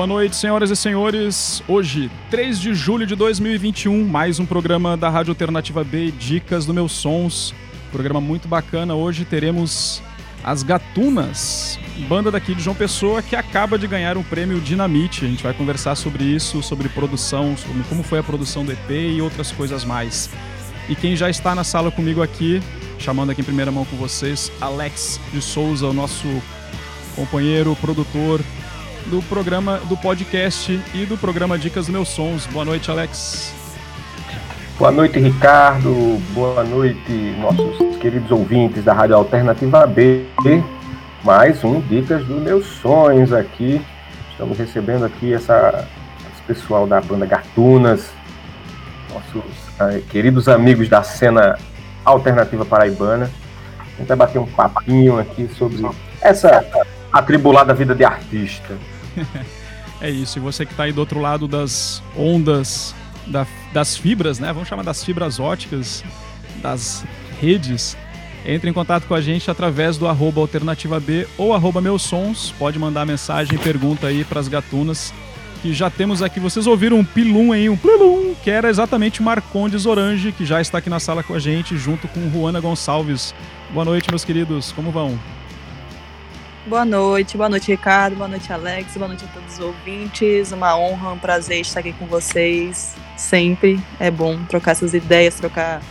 Boa noite, senhoras e senhores. Hoje, 3 de julho de 2021, mais um programa da Rádio Alternativa B, Dicas do Meus Sons. Programa muito bacana. Hoje teremos as Gatunas, banda daqui de João Pessoa que acaba de ganhar o prêmio Dinamite. A gente vai conversar sobre isso, sobre produção, sobre como foi a produção do EP e outras coisas mais. E quem já está na sala comigo aqui, chamando aqui em primeira mão com vocês, Alex de Souza, o nosso companheiro, produtor do programa, do podcast e do programa Dicas Meus Sons. Boa noite, Alex. Boa noite, Ricardo. Boa noite, nossos queridos ouvintes da Rádio Alternativa B. Mais um Dicas dos Meus Sonhos aqui. Estamos recebendo aqui essa, esse pessoal da banda Gatunas, nossos eh, queridos amigos da cena alternativa paraibana. A gente vai bater um papinho aqui sobre essa atribulada vida de artista. é isso, e você que está aí do outro lado das ondas, da, das fibras, né? Vamos chamar das fibras óticas, das redes. Entre em contato com a gente através do arroba alternativa B ou arroba meus sons. Pode mandar mensagem, pergunta aí para as gatunas. Que já temos aqui, vocês ouviram um pilum aí, um pilum, que era exatamente Marcondes Orange, que já está aqui na sala com a gente, junto com Juana Gonçalves. Boa noite, meus queridos, como vão? Boa noite, boa noite, Ricardo, boa noite, Alex, boa noite a todos os ouvintes. Uma honra, um prazer estar aqui com vocês. Sempre é bom trocar essas ideias, trocar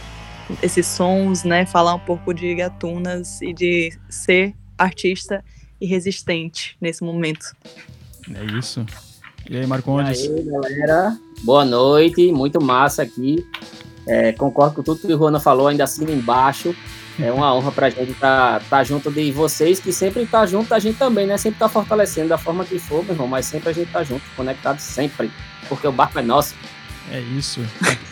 esses sons, né? Falar um pouco de gatunas e de ser artista e resistente nesse momento. É isso. E aí, Marcondes? E aí, galera. Boa noite, muito massa aqui. É, concordo com tudo que o Rona falou, ainda assim embaixo. É uma honra pra gente estar tá, tá junto de vocês, que sempre tá junto a gente também, né? Sempre tá fortalecendo da forma que for, meu irmão, mas sempre a gente tá junto, conectado sempre, porque o barco é nosso. É isso.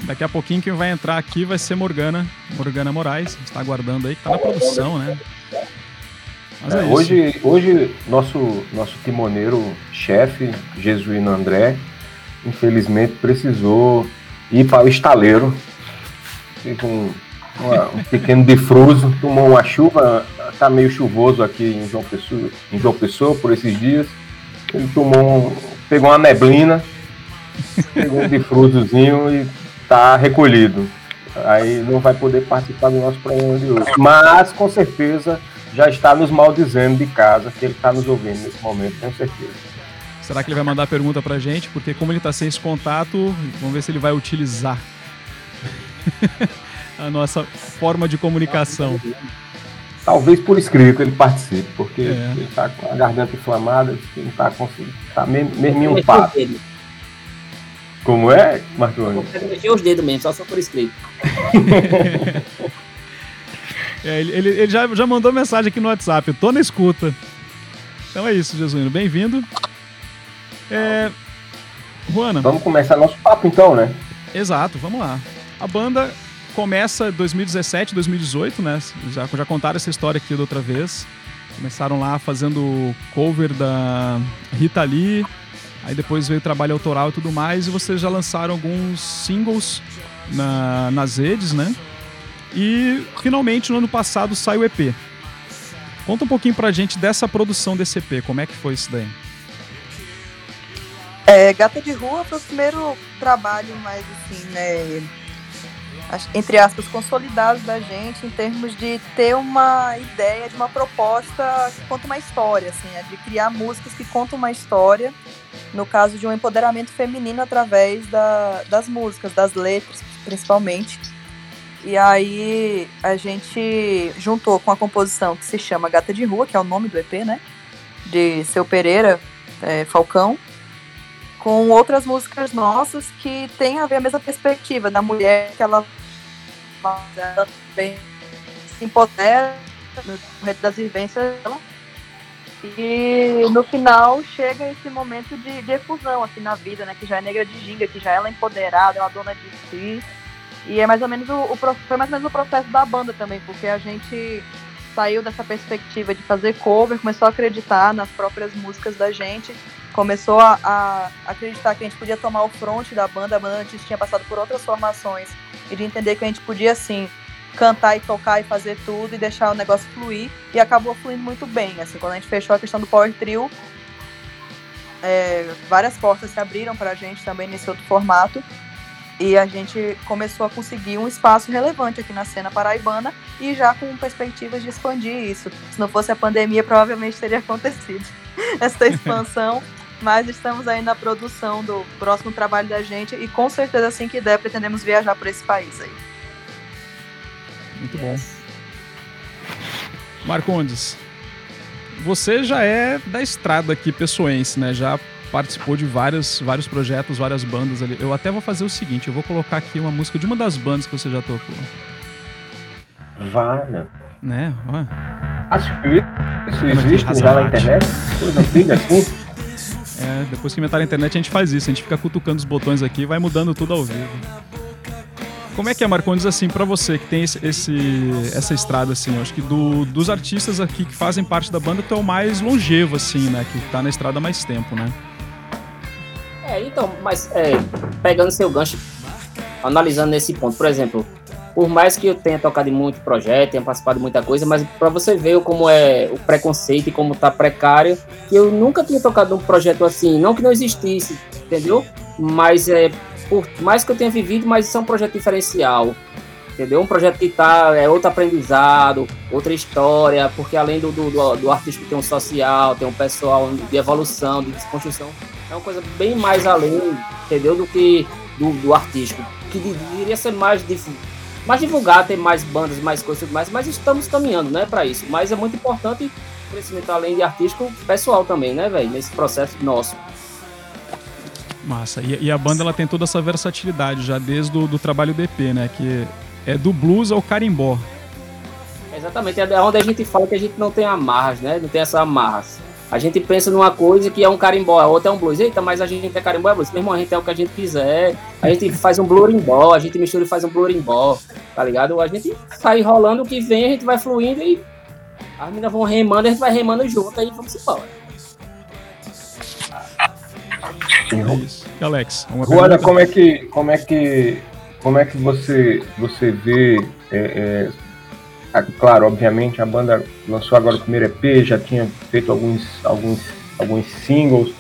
Daqui a pouquinho quem vai entrar aqui vai ser Morgana, Morgana Moraes, está aguardando aí, que tá na produção, né? É, é hoje, hoje nosso, nosso timoneiro, chefe, Jesuíno André, infelizmente precisou ir para o estaleiro. Teve um um pequeno defruso, tomou uma chuva, tá meio chuvoso aqui em João Pessoa, em João Pessoa por esses dias. Ele tomou, um, pegou uma neblina, pegou um defrusozinho e tá recolhido. Aí não vai poder participar do nosso programa de hoje. Mas com certeza já está nos maldizendo de casa, que ele está nos ouvindo nesse momento, com certeza. Será que ele vai mandar a pergunta pra gente? Porque como ele está sem esse contato, vamos ver se ele vai utilizar. a nossa forma de comunicação. Talvez por escrito ele participe, porque é. ele está com a garganta inflamada, ele não está conseguindo. Está mesmo um papo. Como é, Marconi? Mexer os dedos mesmo, só só por escrito. é, ele, ele, ele, já, já mandou mensagem aqui no WhatsApp, eu tô na escuta. Então é isso, Jesuíno, bem-vindo. É... Juana. Vamos começar nosso papo então, né? Exato, vamos lá. A banda começa 2017, 2018, né? Já, já contaram essa história aqui da outra vez. Começaram lá fazendo cover da Rita Lee, aí depois veio trabalho autoral e tudo mais, e vocês já lançaram alguns singles na, nas redes, né? E finalmente no ano passado sai o EP. Conta um pouquinho pra gente dessa produção desse EP, como é que foi isso daí? É, Gata de Rua foi o primeiro trabalho mais assim, né? Entre aspas, consolidados da gente em termos de ter uma ideia de uma proposta que conta uma história, assim, é de criar músicas que contam uma história, no caso de um empoderamento feminino através da, das músicas, das letras, principalmente. E aí a gente juntou com a composição que se chama Gata de Rua, que é o nome do EP, né? De Seu Pereira é, Falcão, com outras músicas nossas que tem a ver a mesma perspectiva da mulher que ela, ela também se empodera no momento das vivências dela. E no final chega esse momento de, de efusão assim, na vida, né? Que já é negra de ginga, que já ela é empoderada, é dona de si. E é mais ou menos o, o, foi mais ou menos o processo da banda também, porque a gente saiu dessa perspectiva de fazer cover, começou a acreditar nas próprias músicas da gente começou a, a, acreditar que a gente podia tomar o front da banda, a banda antes tinha passado por outras formações, e de entender que a gente podia, assim, cantar e tocar e fazer tudo e deixar o negócio fluir, e acabou fluindo muito bem, assim, quando a gente fechou a questão do Power Trio, é, várias portas se abriram para a gente também nesse outro formato. E a gente começou a conseguir um espaço relevante aqui na cena paraibana e já com perspectivas de expandir isso. Se não fosse a pandemia, provavelmente teria acontecido essa expansão. Mas estamos aí na produção do próximo trabalho da gente e com certeza assim que der pretendemos viajar para esse país aí. Muito bom. Marcondes, você já é da estrada aqui pessoense, né? Já participou de vários, vários projetos, várias bandas ali. Eu até vou fazer o seguinte, eu vou colocar aqui uma música de uma das bandas que você já tocou. Vale. Né? Ó. Acho que isso existe já na internet. Coisa antiga assim. É, depois que inventar a internet a gente faz isso, a gente fica cutucando os botões aqui e vai mudando tudo ao vivo. Como é que é, Marcondes, assim, para você que tem esse, esse, essa estrada, assim, eu acho que do, dos artistas aqui que fazem parte da banda, tu é o mais longevo, assim, né, que tá na estrada há mais tempo, né? É, então, mas é, pegando seu gancho, analisando nesse ponto, por exemplo, por mais que eu tenha tocado em muito projeto, tenha participado de muita coisa, mas para você ver como é o preconceito e como tá precário, que eu nunca tinha tocado num projeto assim, não que não existisse, entendeu? Mas é por mais que eu tenha vivido, mas isso é um projeto diferencial. Entendeu? Um projeto que tá, é outro aprendizado, outra história, porque além do, do, do artista tem um social, tem um pessoal de evolução, de desconstrução, é uma coisa bem mais além, entendeu? Do que do, do artístico, que deveria ser mais mais divulgar, ter mais bandas, mais coisas e tudo mais, mas estamos caminhando, né, para isso. Mas é muito importante o crescimento além de artístico, pessoal também, né, velho, nesse processo nosso. Massa. E, e, a banda ela tem toda essa versatilidade já desde o do trabalho DP, né, que é do blues ao carimbó. Exatamente, é onde a gente fala que a gente não tem amarras, né, não tem essa amarras. A gente pensa numa coisa que é um carimbó, a outra é um blues. Eita, mas a gente é carimbó, é blues. Meu irmão, a gente é o que a gente quiser. A gente faz um blurimbó, a gente mistura e faz um blurimbó, tá ligado? A gente sai rolando o que vem, a gente vai fluindo e as meninas vão remando, a gente vai remando junto e vamos embora. E Alex, Juana, como é que como é que como é que você você vê é, é, claro, obviamente, a banda lançou agora o primeiro EP, já tinha feito alguns, alguns, alguns singles,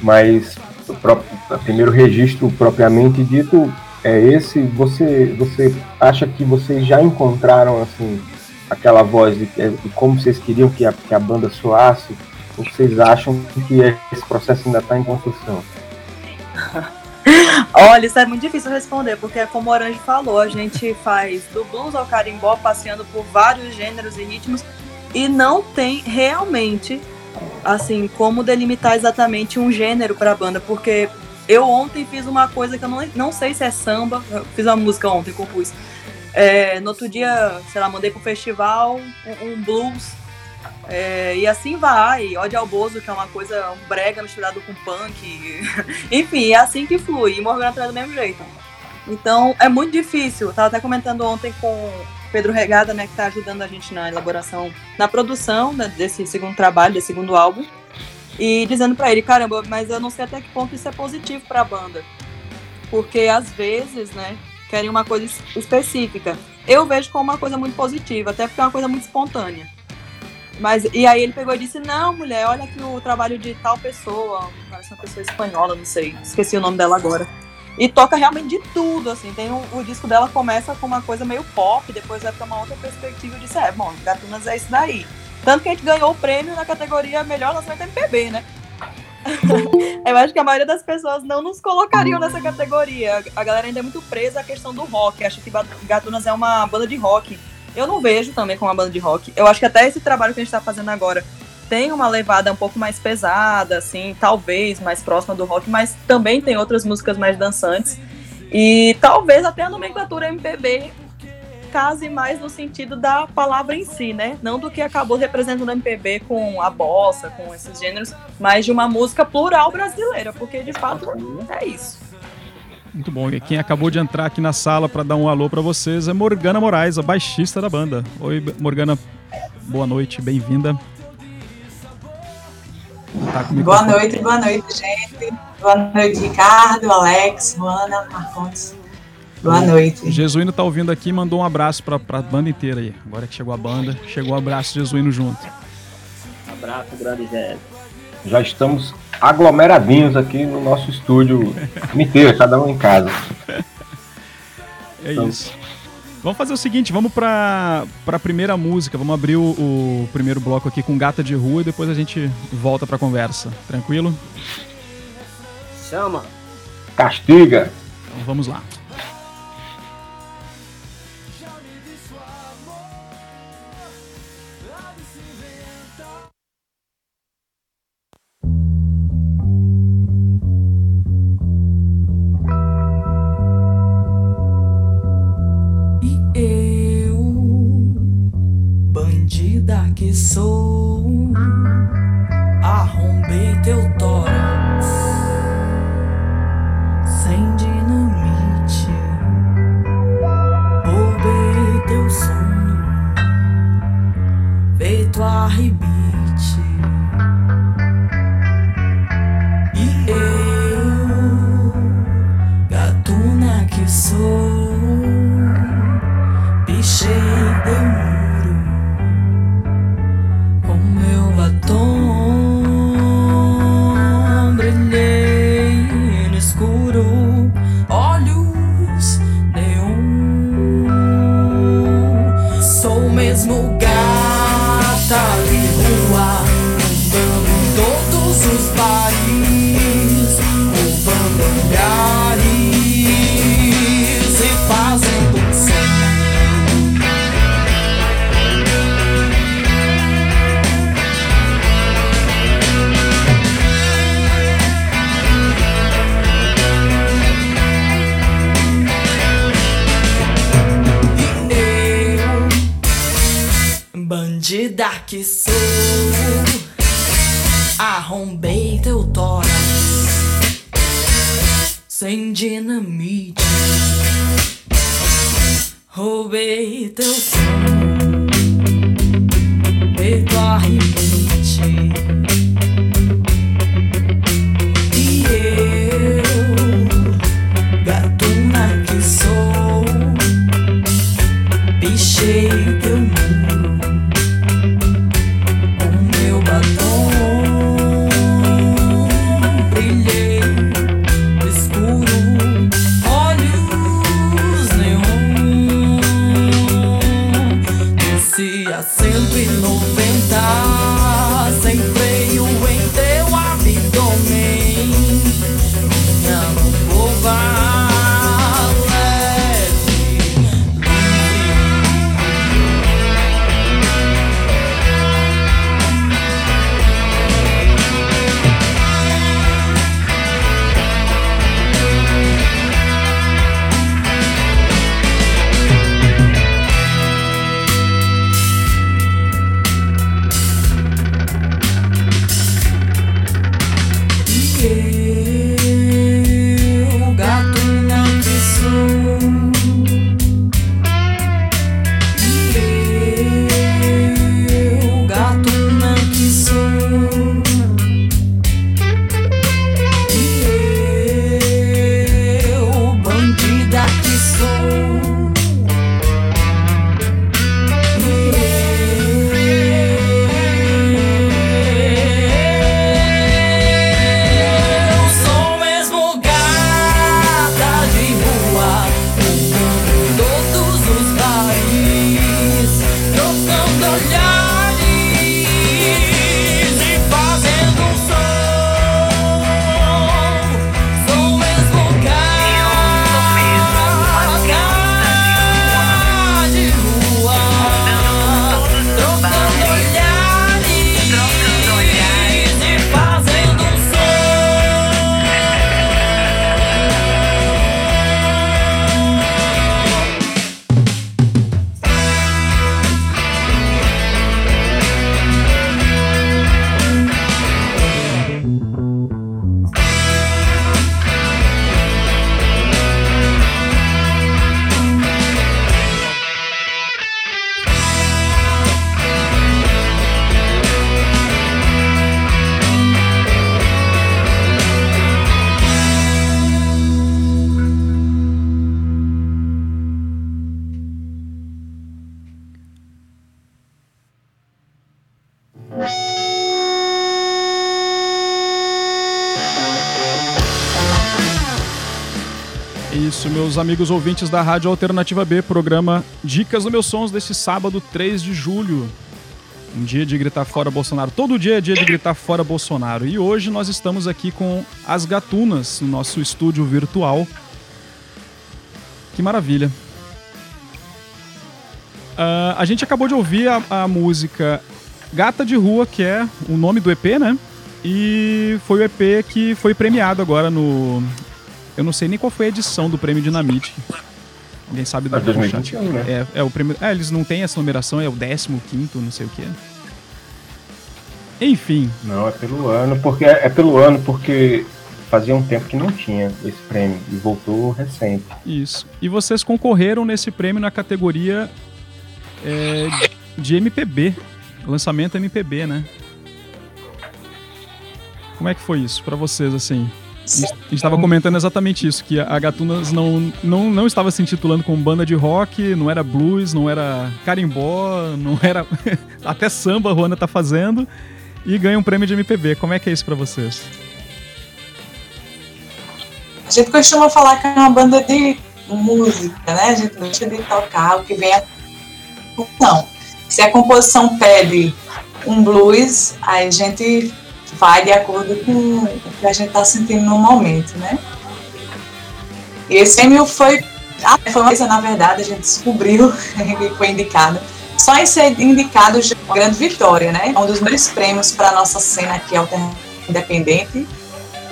mas o, próprio, o primeiro registro propriamente dito é esse. Você, você acha que vocês já encontraram assim aquela voz de, de como vocês queriam que a, que a banda soasse? Ou vocês acham que esse processo ainda está em construção? Olha, isso é muito difícil responder, porque como o Orange falou, a gente faz do blues ao carimbó, passeando por vários gêneros e ritmos, e não tem realmente, assim, como delimitar exatamente um gênero para a banda, porque eu ontem fiz uma coisa que eu não, não sei se é samba, eu fiz uma música ontem, compus. É, no outro dia, sei lá, mandei pro festival um, um blues é, e assim vai, ódio ao Bozo, que é uma coisa, um brega misturado com punk. Enfim, é assim que flui. E Morgana também do mesmo jeito. Então, é muito difícil. Eu tava até comentando ontem com Pedro Regada, né, que tá ajudando a gente na elaboração, na produção né, desse segundo trabalho, desse segundo álbum. E dizendo para ele, caramba, mas eu não sei até que ponto isso é positivo para a banda. Porque às vezes, né, querem uma coisa específica. Eu vejo como uma coisa muito positiva, até porque é uma coisa muito espontânea. Mas, e aí ele pegou e disse, não, mulher, olha aqui o trabalho de tal pessoa, parece uma pessoa espanhola, não sei, esqueci o nome dela agora. E toca realmente de tudo, assim, tem um, o disco dela começa com uma coisa meio pop, depois vai pra uma outra perspectiva e disse, é, bom, Gatunas é isso daí. Tanto que a gente ganhou o prêmio na categoria Melhor Lançamento MPB, né? Eu acho que a maioria das pessoas não nos colocariam nessa categoria. A galera ainda é muito presa à questão do rock. Acha que Gatunas é uma banda de rock. Eu não vejo também como uma banda de rock. Eu acho que até esse trabalho que a gente tá fazendo agora tem uma levada um pouco mais pesada, assim, talvez mais próxima do rock, mas também tem outras músicas mais dançantes. E talvez até a nomenclatura MPB case mais no sentido da palavra em si, né? Não do que acabou representando a MPB com a bossa, com esses gêneros, mas de uma música plural brasileira, porque de fato é isso. Muito bom. E quem acabou de entrar aqui na sala para dar um alô para vocês é Morgana Moraes, a baixista da banda. Oi, Morgana. Boa noite, bem-vinda. Tá boa noite, boa noite, gente. Boa noite, Ricardo, Alex, Juana, Marcondes. Boa noite. Jesuíno tá ouvindo aqui e mandou um abraço pra, pra banda inteira aí. Agora que chegou a banda, chegou o um abraço Jesuíno junto. Um abraço grande, Zé. Já estamos aglomeradinhos aqui no nosso estúdio inteiro, cada um em casa. É então, isso. Vamos fazer o seguinte, vamos para a primeira música, vamos abrir o, o, primeiro bloco aqui com Gata de Rua e depois a gente volta para a conversa. Tranquilo? Chama. Castiga. Então vamos lá. Amigos ouvintes da Rádio Alternativa B, programa Dicas do Meus Sons deste sábado, 3 de julho. Um dia de gritar fora Bolsonaro. Todo dia é dia de gritar fora Bolsonaro. E hoje nós estamos aqui com as gatunas no nosso estúdio virtual. Que maravilha. Uh, a gente acabou de ouvir a, a música Gata de Rua, que é o nome do EP, né? E foi o EP que foi premiado agora no. Eu não sei nem qual foi a edição do prêmio Dinamite. Alguém sabe da 2021, né? É, é o prêmio. É, eles não têm essa numeração, é o 15, não sei o quê. Enfim. Não, é pelo ano, porque é, é pelo ano, porque fazia um tempo que não tinha esse prêmio e voltou recente. Isso. E vocês concorreram nesse prêmio na categoria é, de MPB, lançamento MPB, né? Como é que foi isso para vocês, assim? A gente estava comentando exatamente isso, que a Gatunas não, não, não estava se intitulando como banda de rock, não era blues, não era carimbó, não era... Até samba a Ruana tá fazendo e ganha um prêmio de MPB. Como é que é isso para vocês? A gente costuma falar que é uma banda de música, né? A gente deixa de tocar o que vem a... Não. Se a composição pede um blues, aí a gente vai de acordo com o que a gente está sentindo no momento, né? E esse prêmio foi, ah, foi uma coisa, na verdade, a gente descobriu e foi indicado. Só em ser indicado já é uma grande vitória, né? É um dos melhores prêmios para a nossa cena aqui independente.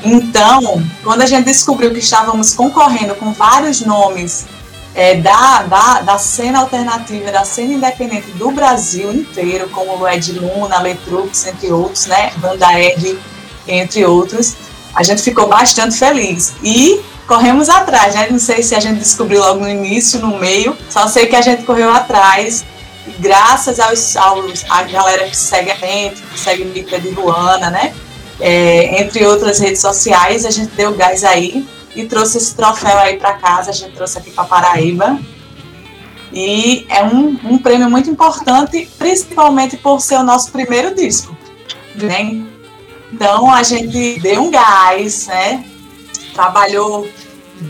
Então, quando a gente descobriu que estávamos concorrendo com vários nomes é, da, da, da cena alternativa, da cena independente do Brasil inteiro, como o Ed Luna, Letrux, entre outros, né? Banda Ed, entre outros. A gente ficou bastante feliz. E corremos atrás, né? Não sei se a gente descobriu logo no início, no meio, só sei que a gente correu atrás. E graças aos, aos a galera que segue a gente, que segue o Mica de Ruana, né? É, entre outras redes sociais, a gente deu gás aí e trouxe esse troféu aí para casa, a gente trouxe aqui para Paraíba. E é um, um prêmio muito importante, principalmente por ser o nosso primeiro disco. Né? Então a gente deu um gás, né? Trabalhou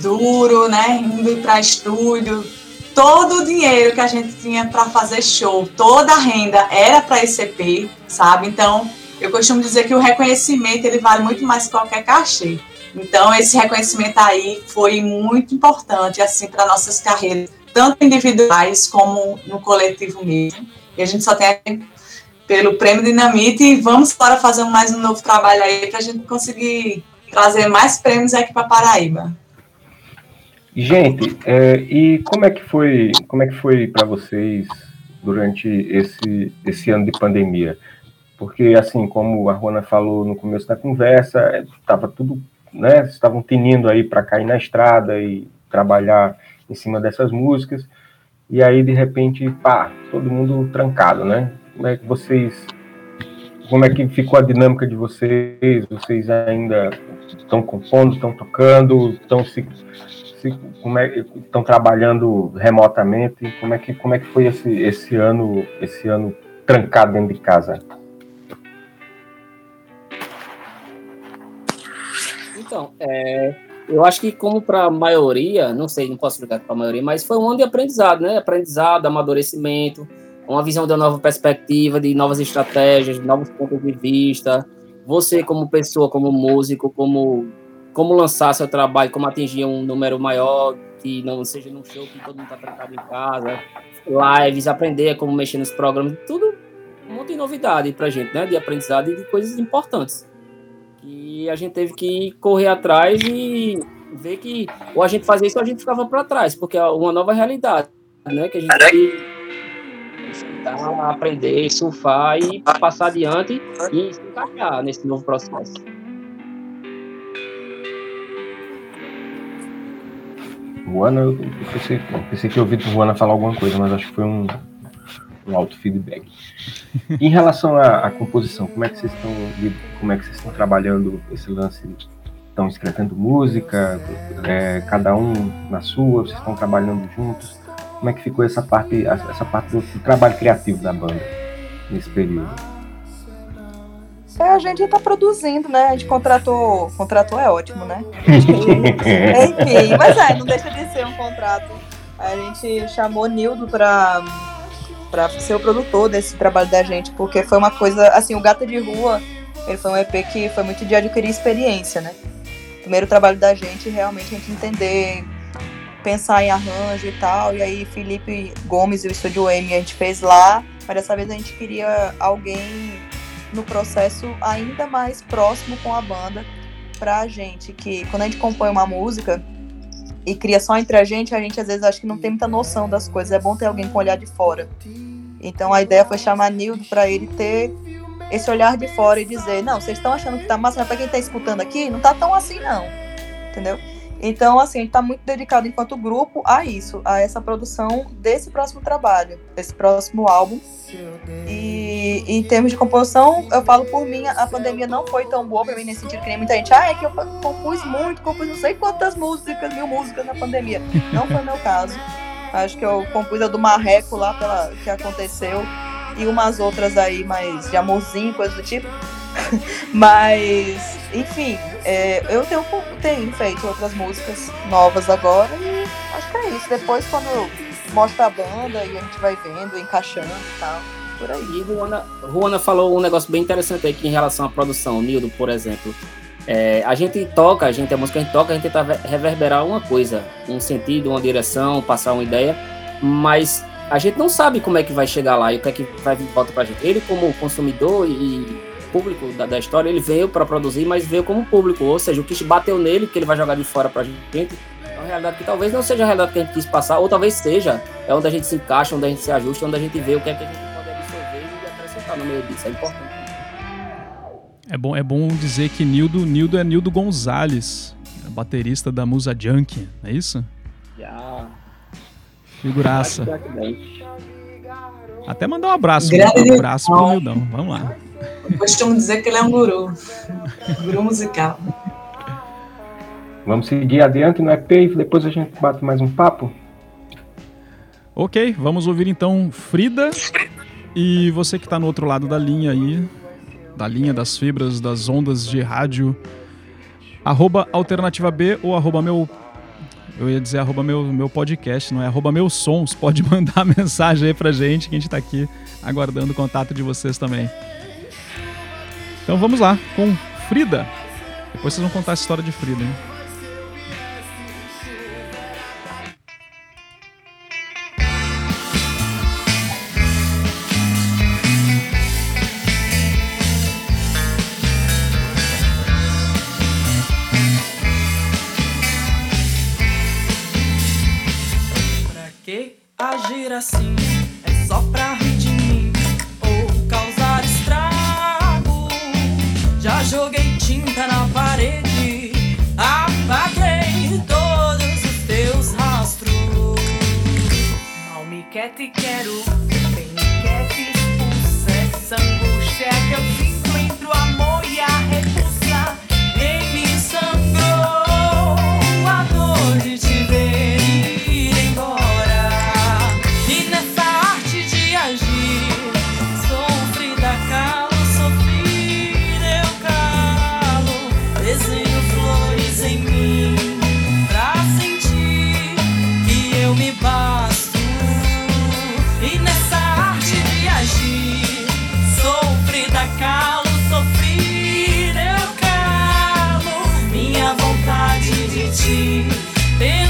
duro, né? Indo para estúdio. Todo o dinheiro que a gente tinha para fazer show, toda a renda era para esse EP, sabe? Então, eu costumo dizer que o reconhecimento ele vale muito mais que qualquer cachê. Então, esse reconhecimento aí foi muito importante, assim, para nossas carreiras, tanto individuais como no coletivo mesmo. E a gente só tem pelo Prêmio Dinamite e vamos para fazer mais um novo trabalho aí para a gente conseguir trazer mais prêmios aqui para Paraíba. Gente, é, e como é que foi, como é que foi para vocês durante esse esse ano de pandemia? Porque assim, como a Rona falou no começo da conversa, estava tudo né, estavam tinindo aí para cair na estrada e trabalhar em cima dessas músicas. E aí, de repente, pá, todo mundo trancado, né? Como é que vocês. Como é que ficou a dinâmica de vocês? Vocês ainda estão compondo, estão tocando, estão se, se como é, estão trabalhando remotamente? Como é que como é que foi esse, esse ano esse ano trancado dentro de casa? Então, é, eu acho que como para a maioria, não sei, não posso explicar para a maioria, mas foi um ano de aprendizado, né? Aprendizado, amadurecimento, uma visão de uma nova perspectiva, de novas estratégias, de novos pontos de vista. Você como pessoa, como músico, como como lançar seu trabalho, como atingir um número maior, que não seja num show que todo mundo está trancado em casa, lives, aprender como mexer nos programas, tudo um monte de novidade para gente, né? De aprendizado e de coisas importantes. E a gente teve que correr atrás e ver que ou a gente fazia isso ou a gente ficava para trás, porque é uma nova realidade, né? Que a gente tem aprender, surfar e passar adiante e se encaixar nesse novo processo. Juana, eu pensei, pensei que eu ouvi Juana falar alguma coisa, mas acho que foi um, um auto feedback. em relação à, à, composição, como é que vocês estão como é que vocês estão trabalhando esse lance? Estão escrevendo música, é, cada um na sua, vocês estão trabalhando juntos? Como é que ficou essa parte, essa parte do, do trabalho criativo da banda nesse período? É, a gente tá produzindo, né? A gente contratou. Contratou é ótimo, né? Enfim, mas é, não deixa de ser um contrato. A gente chamou Nildo pra, pra ser o produtor desse trabalho da gente, porque foi uma coisa. Assim, o Gata de Rua, ele foi um EP que foi muito de adquirir experiência, né? Primeiro trabalho da gente, realmente a gente entender, pensar em arranjo e tal. E aí, Felipe Gomes e o Estúdio M a gente fez lá, mas dessa vez a gente queria alguém no processo ainda mais próximo com a banda pra gente, que quando a gente compõe uma música e cria só entre a gente, a gente às vezes acha que não tem muita noção das coisas, é bom ter alguém com olhar de fora. Então a ideia foi chamar Nildo para ele ter esse olhar de fora e dizer, não, vocês estão achando que tá massa, mas pra quem tá escutando aqui, não tá tão assim não, entendeu? Então, assim, a gente tá muito dedicado enquanto grupo a isso, a essa produção desse próximo trabalho, desse próximo álbum. E em termos de composição, eu falo por mim, a pandemia não foi tão boa pra mim nesse sentido que nem muita gente, ah, é que eu compus muito, compus não sei quantas músicas, mil músicas na pandemia. Não foi meu caso. Acho que eu compus a do Marreco lá pela que aconteceu e umas outras aí mais de amorzinho, coisa do tipo. Mas, enfim, é, eu tenho, tenho feito outras músicas novas agora e acho que é isso. Depois, quando mostra a banda e a gente vai vendo, encaixando e tal, por aí. E Ruana, Ruana falou um negócio bem interessante aqui em relação à produção. Nildo, por exemplo. É, a gente toca, a gente, a música a gente toca, a gente tenta reverberar uma coisa, um sentido, uma direção, passar uma ideia, mas a gente não sabe como é que vai chegar lá e o que é que vai vir volta pra gente. Ele, como consumidor e público da, da história, ele veio para produzir, mas veio como público, ou seja, o que bateu nele, que ele vai jogar de fora pra gente, é uma realidade que talvez não seja a realidade que a gente quis passar, ou talvez seja, é onde a gente se encaixa, onde a gente se ajusta, onde a gente vê o que é que a gente pode absorver e acrescentar no meio disso, é importante. É bom, é bom dizer que Nildo, Nildo é Nildo Gonzalez, é baterista da Musa Junk, é isso? Já. Figuraça. Praticamente. Até mandar um abraço, Grande um abraço pro. Nildão. Vamos lá. Eu costumo dizer que ele é um guru. Guru musical. Vamos seguir adiante no EP e depois a gente bate mais um papo. Ok, vamos ouvir então Frida. E você que tá no outro lado da linha aí, da linha das fibras, das ondas de rádio, arroba alternativa B ou arroba meu. Eu ia dizer arroba meu, meu podcast, não é arroba meus sons. Pode mandar mensagem aí pra gente, que a gente tá aqui aguardando o contato de vocês também. Então vamos lá, com Frida. Depois vocês vão contar essa história de Frida, hein? Pra que agir assim? É só pra te quero, bem me quer, te. Essa angústia que eu sinto vontade de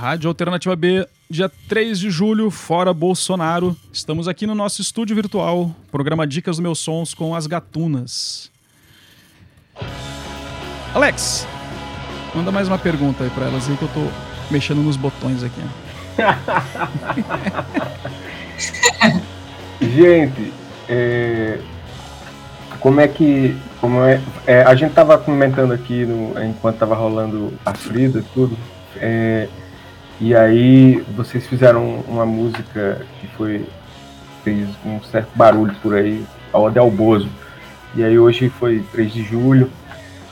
Rádio Alternativa B, dia 3 de julho, fora Bolsonaro. Estamos aqui no nosso estúdio virtual, programa Dicas dos Meus Sons com as Gatunas. Alex, manda mais uma pergunta aí pra elas aí que eu tô mexendo nos botões aqui. Gente, é, como é que. Como é, é, a gente tava comentando aqui no, enquanto tava rolando a Frida e tudo. É, e aí vocês fizeram uma música que foi fez um certo barulho por aí, a Ode ao Bozo. E aí hoje foi 3 de julho,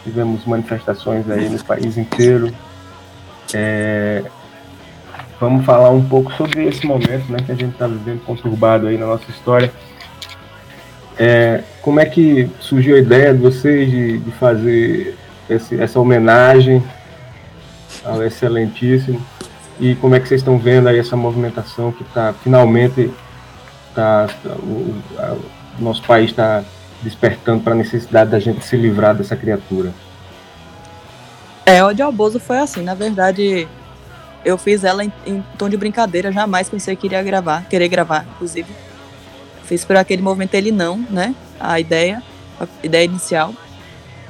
tivemos manifestações aí no país inteiro. É, vamos falar um pouco sobre esse momento né, que a gente está vivendo conturbado aí na nossa história. É, como é que surgiu a ideia de vocês de, de fazer esse, essa homenagem ao excelentíssimo? E como é que vocês estão vendo aí essa movimentação que está finalmente tá, o, a, o nosso país está despertando para a necessidade da gente se livrar dessa criatura. É, o de Albozo foi assim, na verdade, eu fiz ela em, em, tom de brincadeira, jamais pensei que iria gravar, querer gravar, inclusive. Fiz por aquele movimento ele não, né? A ideia, a ideia inicial.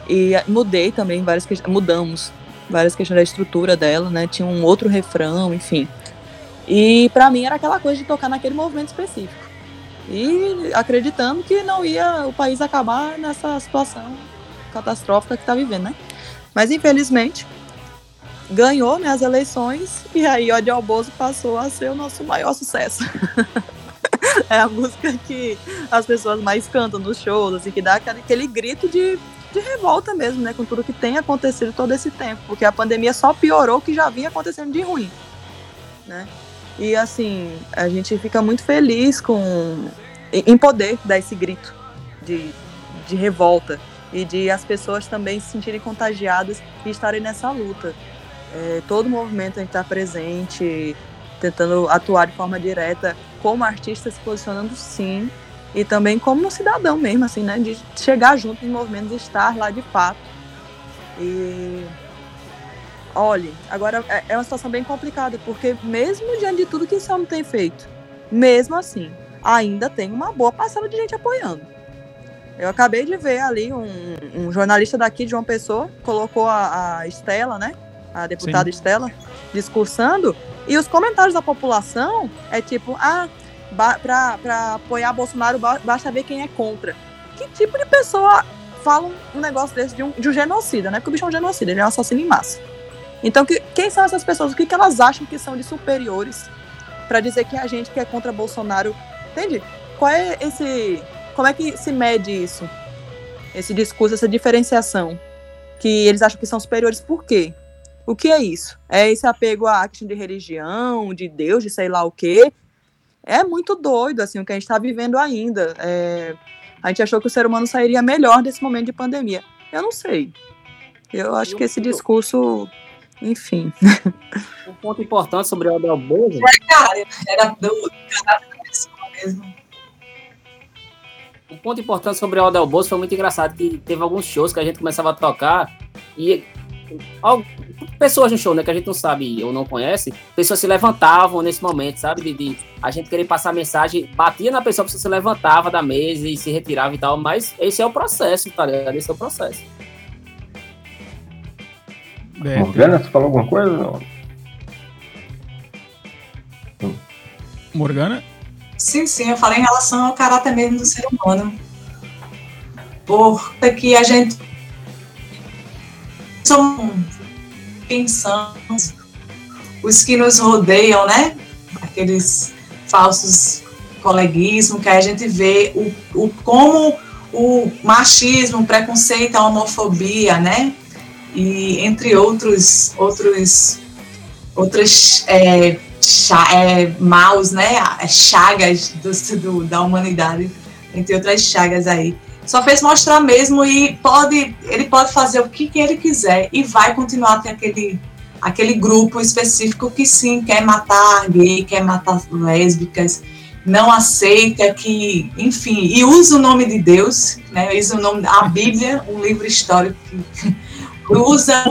E mudei também várias questões, mudamos várias questões da estrutura dela, né? Tinha um outro refrão, enfim. E para mim era aquela coisa de tocar naquele movimento específico. E acreditando que não ia o país acabar nessa situação catastrófica que está vivendo, né? Mas infelizmente ganhou né, as eleições e aí Ódio ao Bozo passou a ser o nosso maior sucesso. é a música que as pessoas mais cantam nos shows, assim, que dá aquele grito de de revolta mesmo, né, com tudo que tem acontecido todo esse tempo, porque a pandemia só piorou o que já vinha acontecendo de ruim, né? E assim, a gente fica muito feliz com em poder dar esse grito de, de revolta e de as pessoas também se sentirem contagiadas e estarem nessa luta. É, todo movimento a gente está presente, tentando atuar de forma direta, como artista se posicionando sim, e também como cidadão mesmo, assim, né? De chegar junto nos movimentos, estar lá de fato. E olhe, agora é, é uma situação bem complicada, porque mesmo diante de tudo que esse homem tem feito, mesmo assim, ainda tem uma boa parcela de gente apoiando. Eu acabei de ver ali um, um jornalista daqui de João Pessoa, colocou a, a Estela, né? A deputada Sim. Estela, discursando, e os comentários da população é tipo, ah, para apoiar Bolsonaro basta ver quem é contra. Que tipo de pessoa fala um negócio desse de um, de um genocida, né? Porque o bicho é um genocida, ele é um assassino em massa. Então, que, quem são essas pessoas? O que, que elas acham que são de superiores para dizer que a gente que é contra Bolsonaro. Entende? Qual é esse. Como é que se mede isso? Esse discurso, essa diferenciação. Que eles acham que são superiores por quê? O que é isso? É esse apego à questão de religião, de Deus, de sei lá o quê? É muito doido assim o que a gente está vivendo ainda. É, a gente achou que o ser humano sairia melhor desse momento de pandemia. Eu não sei. Eu acho que esse discurso, enfim. Um ponto importante sobre o Abel Bozo. Era do mesmo. Um ponto importante sobre o Aldel Bolso foi muito engraçado, que teve alguns shows que a gente começava a tocar e pessoas no show, né, que a gente não sabe ou não conhece, pessoas se levantavam nesse momento, sabe? De, de a gente querer passar mensagem, batia na pessoa, a pessoa se levantava da mesa e se retirava e tal, mas esse é o processo, tá ligado? Esse é o processo. É, Morgana, você falou alguma coisa? Não? Morgana? Sim, sim, eu falei em relação ao caráter mesmo do ser humano. Porque a gente pensamos os que nos rodeiam, né? Aqueles falsos coleguismo, que a gente vê o, o como o machismo, o preconceito, a homofobia, né? E entre outros outros outros é, é, maus, né? Chagas do, do, da humanidade, entre outras chagas aí. Só fez mostrar mesmo e pode ele pode fazer o que, que ele quiser e vai continuar ter aquele aquele grupo específico que sim quer matar gay, quer matar lésbicas, não aceita que, enfim, e usa o nome de Deus, né? Usa o nome a Bíblia, um livro histórico que usa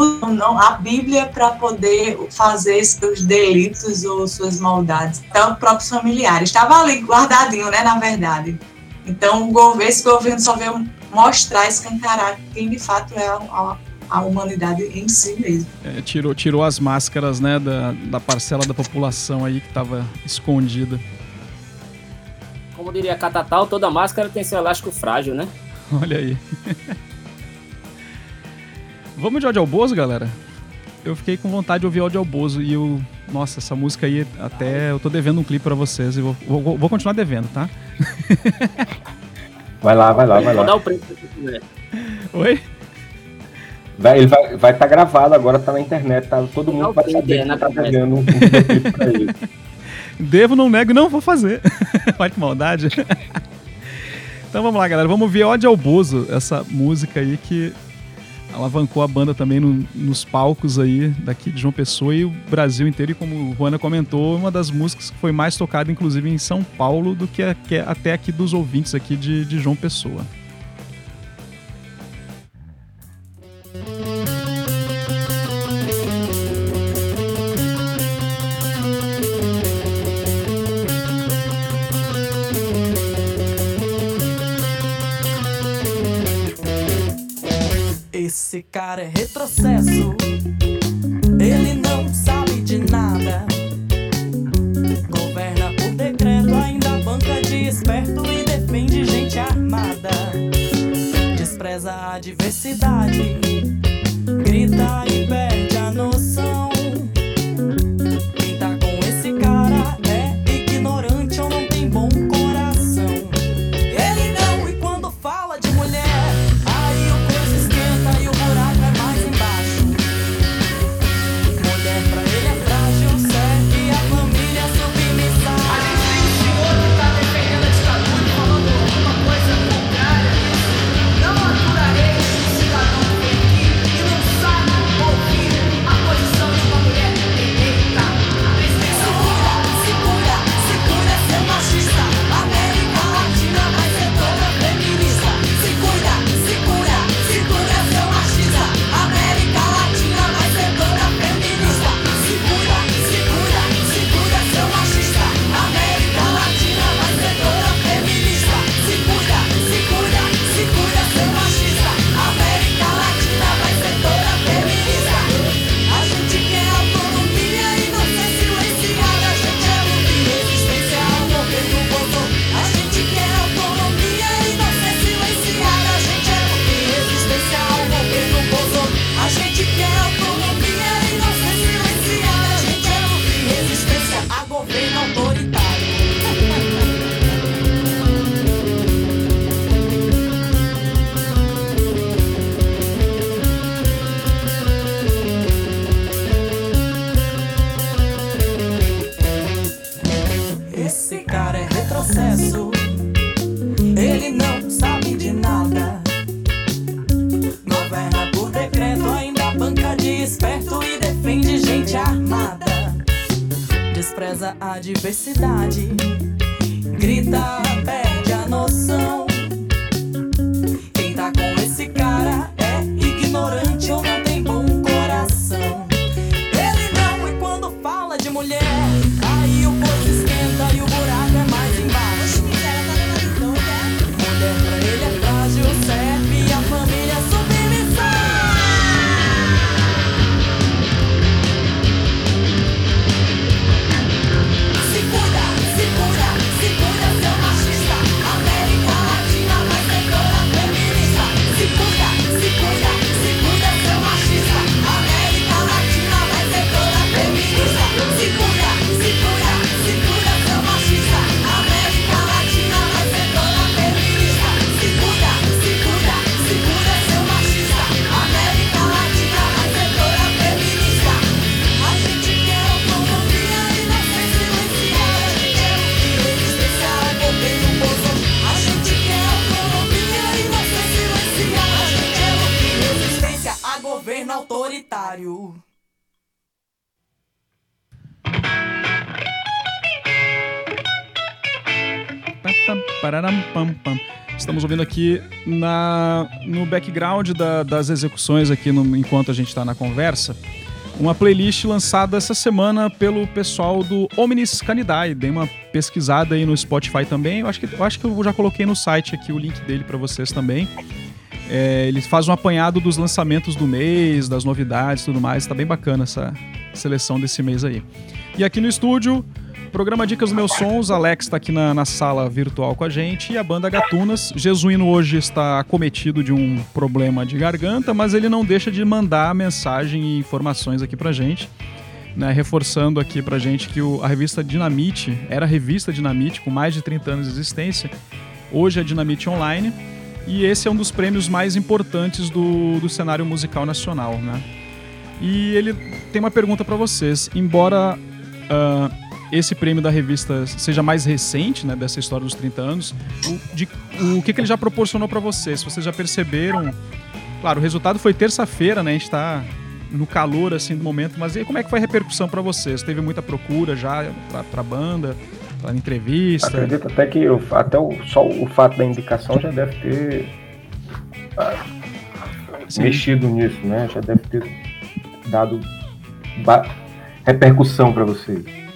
a Bíblia para poder fazer seus delitos ou suas maldades. Os próprios familiares. Estava ali guardadinho, né, na verdade. Então, esse governo só veio mostrar, escancarar quem de fato é a, a humanidade em si mesmo. É, tirou, tirou as máscaras né, da, da parcela da população aí que estava escondida. Como diria Catatal, toda máscara tem seu elástico frágil, né? Olha aí. Vamos de ódio ao Bozo, galera? Eu fiquei com vontade de ouvir ódio ao Bozo e eu. Nossa, essa música aí, até eu tô devendo um clipe para vocês e vou, vou, vou, continuar devendo, tá? Vai lá, vai lá, vai lá. Vou dar o preço se quiser. Oi? Vai, ele vai estar vai tá gravado, agora tá na internet, tá? Todo mundo vai saber que tá devendo um, um clipe pra ele. Devo, não nego, não vou fazer. Olha que maldade. então vamos lá, galera. Vamos ver Ódio ao Bozo, essa música aí que alavancou a banda também no, nos palcos aí daqui de João Pessoa e o Brasil inteiro. E como o Juana comentou, uma das músicas que foi mais tocada, inclusive, em São Paulo do que, que até aqui dos ouvintes aqui de, de João Pessoa. Esse cara é retrocesso, ele não sabe de nada. Governa por decreto, ainda banca de esperto e defende gente armada. Despreza a diversidade, grita e perde a noção. Aqui na, no background da, das execuções aqui no, enquanto a gente está na conversa uma playlist lançada essa semana pelo pessoal do Omnis Canidae. Dei uma pesquisada aí no Spotify também. Eu acho que, eu acho que eu já coloquei no site aqui o link dele para vocês também. É, ele faz um apanhado dos lançamentos do mês, das novidades e tudo mais. Tá bem bacana essa seleção desse mês aí. E aqui no estúdio, Programa Dicas Meus Sons, Alex está aqui na, na, sala virtual com a gente e a banda Gatunas. Jesuíno hoje está acometido de um problema de garganta, mas ele não deixa de mandar mensagem e informações aqui pra gente. Né, reforçando aqui pra gente que o, a revista Dinamite era a revista Dinamite com mais de 30 anos de existência. Hoje é Dinamite Online e esse é um dos prêmios mais importantes do, do cenário musical nacional. Né? E ele tem uma pergunta para vocês. Embora. Uh, esse prêmio da revista seja mais recente, né, dessa história dos 30 anos, o, de, o que, que ele já proporcionou para vocês? Vocês já perceberam? Claro, o resultado foi terça-feira, né? A gente está no calor assim do momento, mas e como é que foi a repercussão para vocês? Teve muita procura já para a banda, para entrevista? Acredito até que eu, até o, só o fato da indicação já deve ter ah, mexido nisso, né? Já deve ter dado repercussão para vocês.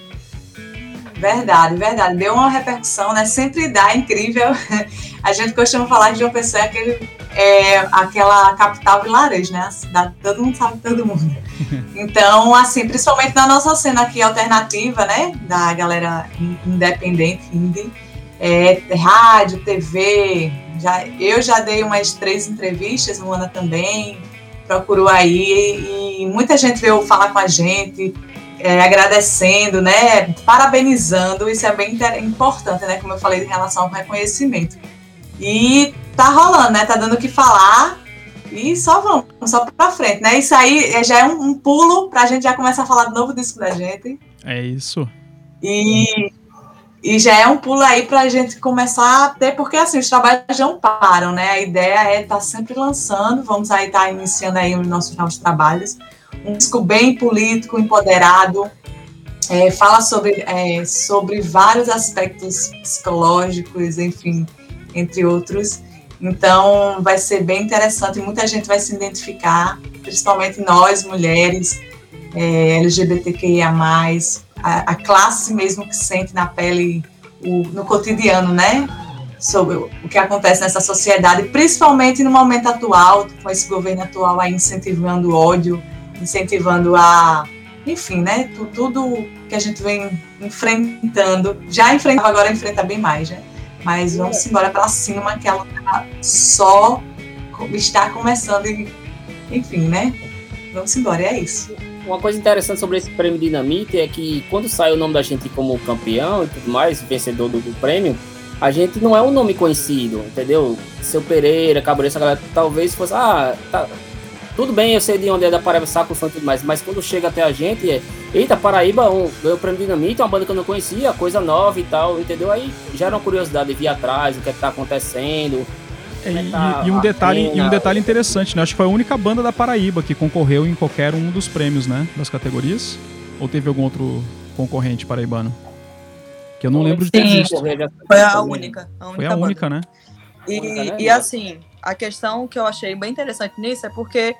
Verdade, verdade. Deu uma repercussão, né? Sempre dá, é incrível. A gente costuma falar de João Pessoa, aquele, é, aquela capital vilarejo, né? A cidade, todo mundo sabe todo mundo. Então, assim, principalmente na nossa cena aqui alternativa, né? Da galera independente, indie, é, rádio, TV. Já, eu já dei umas três entrevistas, Luana também, procurou aí, e muita gente veio falar com a gente é, agradecendo, né, parabenizando, isso é bem importante, né, como eu falei em relação ao reconhecimento. E tá rolando, né, tá dando o que falar e só vamos, só pra frente, né, isso aí é, já é um, um pulo pra gente já começar a falar do novo disco da gente. É isso. E, e já é um pulo aí pra gente começar a ter, porque assim, os trabalhos não param, né, a ideia é estar tá sempre lançando, vamos aí estar tá iniciando aí os nossos novos trabalhos, um disco bem político, empoderado, é, fala sobre, é, sobre vários aspectos psicológicos, enfim, entre outros. Então, vai ser bem interessante, muita gente vai se identificar, principalmente nós, mulheres, é, LGBTQIA+, a, a, classe mesmo que sente na pele, o, no cotidiano, né? Sobre o que acontece nessa sociedade, principalmente no momento atual, com esse governo atual aí incentivando ódio, incentivando a, enfim, né, tudo que a gente vem enfrentando, já enfrentava, agora enfrenta bem mais, né? Mas vamos embora para cima, que ela só está começando e, enfim, né? Vamos embora, é isso. Uma coisa interessante sobre esse prêmio Dinamite é que quando sai o nome da gente como campeão e tudo mais, vencedor do, do prêmio, a gente não é um nome conhecido, entendeu? Seu Pereira, Cabreira, galera, talvez fosse, ah, tá, tudo bem, eu sei de onde é da Paraíba, saco fã e tudo mais, mas quando chega até a gente, é, eita, Paraíba um, ganhou o prêmio Dinamite, uma banda que eu não conhecia, coisa nova e tal, entendeu? Aí gera uma curiosidade de vir atrás, o que é que tá acontecendo. É, e, tá e, um detalhe, e um detalhe interessante, né? Acho que foi a única banda da Paraíba que concorreu em qualquer um dos prêmios, né? Das categorias. Ou teve algum outro concorrente paraibano? Que eu não lembro de ter Sim, visto. Foi a única. A única foi a única, né? E, e assim, a questão que eu achei bem interessante nisso é porque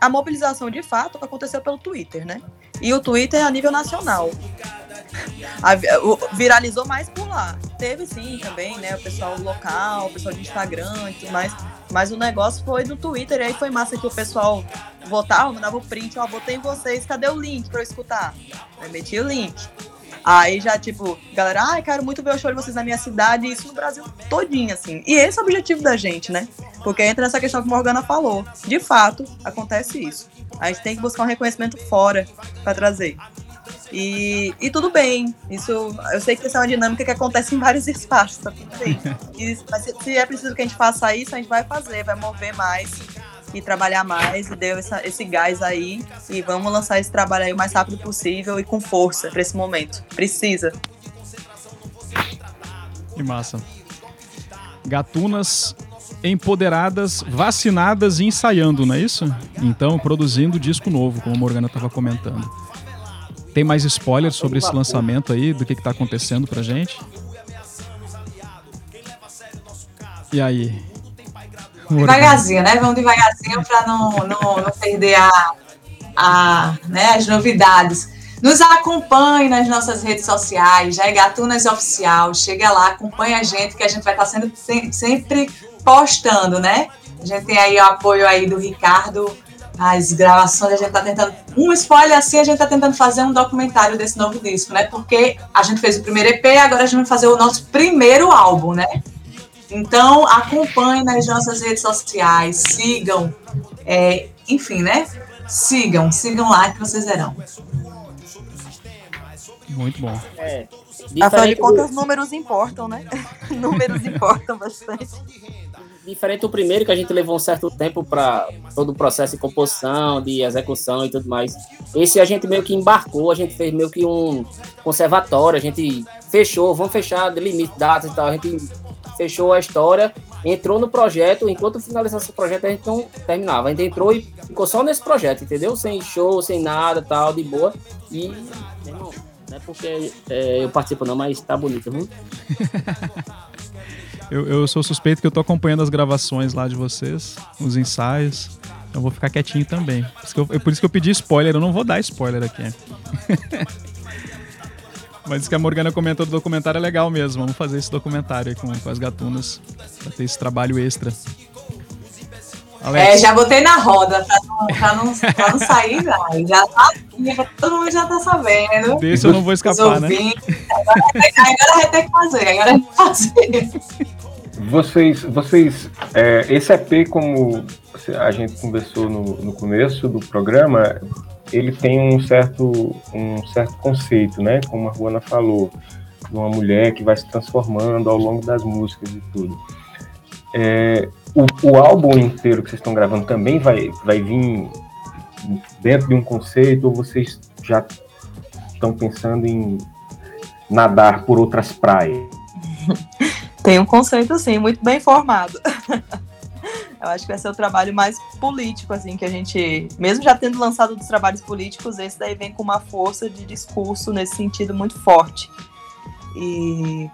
a mobilização de fato aconteceu pelo Twitter, né? E o Twitter é a nível nacional. A, o, viralizou mais por lá. Teve sim também, né? O pessoal local, o pessoal de Instagram e tudo mais. Mas o negócio foi no Twitter, e aí foi massa que o pessoal votava, mandava o print, ó, votei em vocês, cadê o link pra eu escutar? Aí meti o link. Aí já, tipo, galera, ai, ah, quero muito ver o show de vocês na minha cidade, e isso no Brasil todinho, assim. E esse é o objetivo da gente, né? Porque entra nessa questão que a Morgana falou. De fato, acontece isso. A gente tem que buscar um reconhecimento fora para trazer. E, e tudo bem, isso eu sei que isso é uma dinâmica que acontece em vários espaços, tá tudo bem. E, mas se, se é preciso que a gente faça isso, a gente vai fazer, vai mover mais e trabalhar mais e deu essa, esse gás aí e vamos lançar esse trabalho aí o mais rápido possível e com força para esse momento. Precisa. Que massa. Gatunas empoderadas, vacinadas e ensaiando, não é isso? Então, produzindo disco novo, como a Morgana estava comentando. Tem mais spoilers sobre esse lançamento aí, do que está acontecendo pra gente? E aí? Devagarzinho, né? Vamos devagarzinho para não, não, não perder a, a, né, as novidades. Nos acompanhe nas nossas redes sociais, já é Gatunas Oficial. Chega lá, acompanhe a gente, que a gente vai estar sendo sempre postando, né? A gente tem aí o apoio aí do Ricardo, as gravações, a gente está tentando. Um spoiler assim, a gente está tentando fazer um documentário desse novo disco, né? Porque a gente fez o primeiro EP, agora a gente vai fazer o nosso primeiro álbum, né? Então, acompanhe nas nossas redes sociais, sigam, é, enfim, né? Sigam, sigam lá que vocês verão. Muito bom. É. Afinal de contas, números importam, né? números importam bastante. Diferente do primeiro, que a gente levou um certo tempo para todo o processo de composição, de execução e tudo mais. Esse a gente meio que embarcou, a gente fez meio que um conservatório, a gente fechou, vamos fechar de limite, datas e tal. A gente fechou a história, entrou no projeto, enquanto finalizasse o projeto a gente não terminava. A gente entrou e ficou só nesse projeto, entendeu? Sem show, sem nada, tal, de boa. E, não é porque é, eu participo não, mas tá bonito, viu? eu, eu sou suspeito que eu tô acompanhando as gravações lá de vocês, os ensaios. Eu vou ficar quietinho também. Por isso eu, por isso que eu pedi spoiler, eu não vou dar spoiler aqui. Mas isso que a Morgana comentou do documentário é legal mesmo. Vamos fazer esse documentário aí com, com as gatunas pra ter esse trabalho extra. Alex. É, já botei na roda pra não, pra não, pra não sair, não. Já tá todo mundo já tá sabendo. Desse eu não vou escapar, né? Agora, vai ter que fazer, agora vai ter que fazer. Vocês, vocês é, esse EP, como a gente conversou no, no começo do programa, ele tem um certo, um certo conceito, né? Como a Ruana falou, de uma mulher que vai se transformando ao longo das músicas e tudo. É, o, o, álbum inteiro que vocês estão gravando também vai, vai vir dentro de um conceito ou vocês já estão pensando em nadar por outras praias? Tem um conceito, sim, muito bem formado. Eu acho que vai ser o trabalho mais político, assim, que a gente, mesmo já tendo lançado dos trabalhos políticos, esse daí vem com uma força de discurso nesse sentido muito forte. E,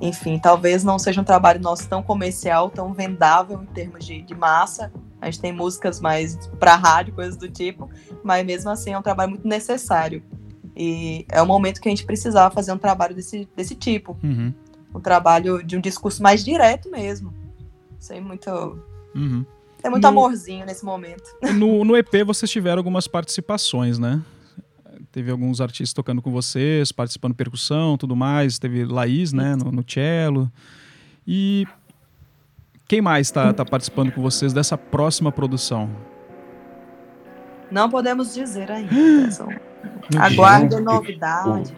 enfim, talvez não seja um trabalho nosso tão comercial, tão vendável em termos de, de massa. A gente tem músicas mais para rádio, coisas do tipo, mas mesmo assim é um trabalho muito necessário. E é o momento que a gente precisava fazer um trabalho desse, desse tipo. Uhum. Um trabalho de um discurso mais direto mesmo. Sem muito Uhum. É muito no, amorzinho nesse momento. No, no EP vocês tiveram algumas participações, né? Teve alguns artistas tocando com vocês, participando de percussão, tudo mais. Teve Laís, né, no, no cello. E quem mais está tá participando com vocês dessa próxima produção? Não podemos dizer ainda. São... Aguarde novidade.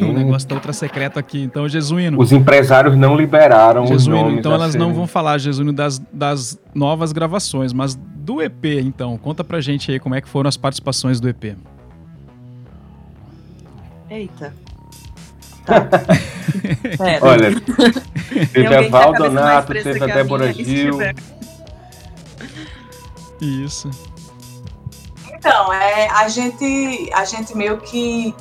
o negócio tá ultra secreto aqui. Então, Jesuíno. Os empresários não liberaram Jesuíno, os nomes então elas não vão falar, Jesuíno, das, das novas gravações, mas do EP, então. Conta pra gente aí como é que foram as participações do EP. Eita. Tá. Olha, teve a Val Donato, teve a Débora Gil. Isso. Então, é, a gente, a gente meio que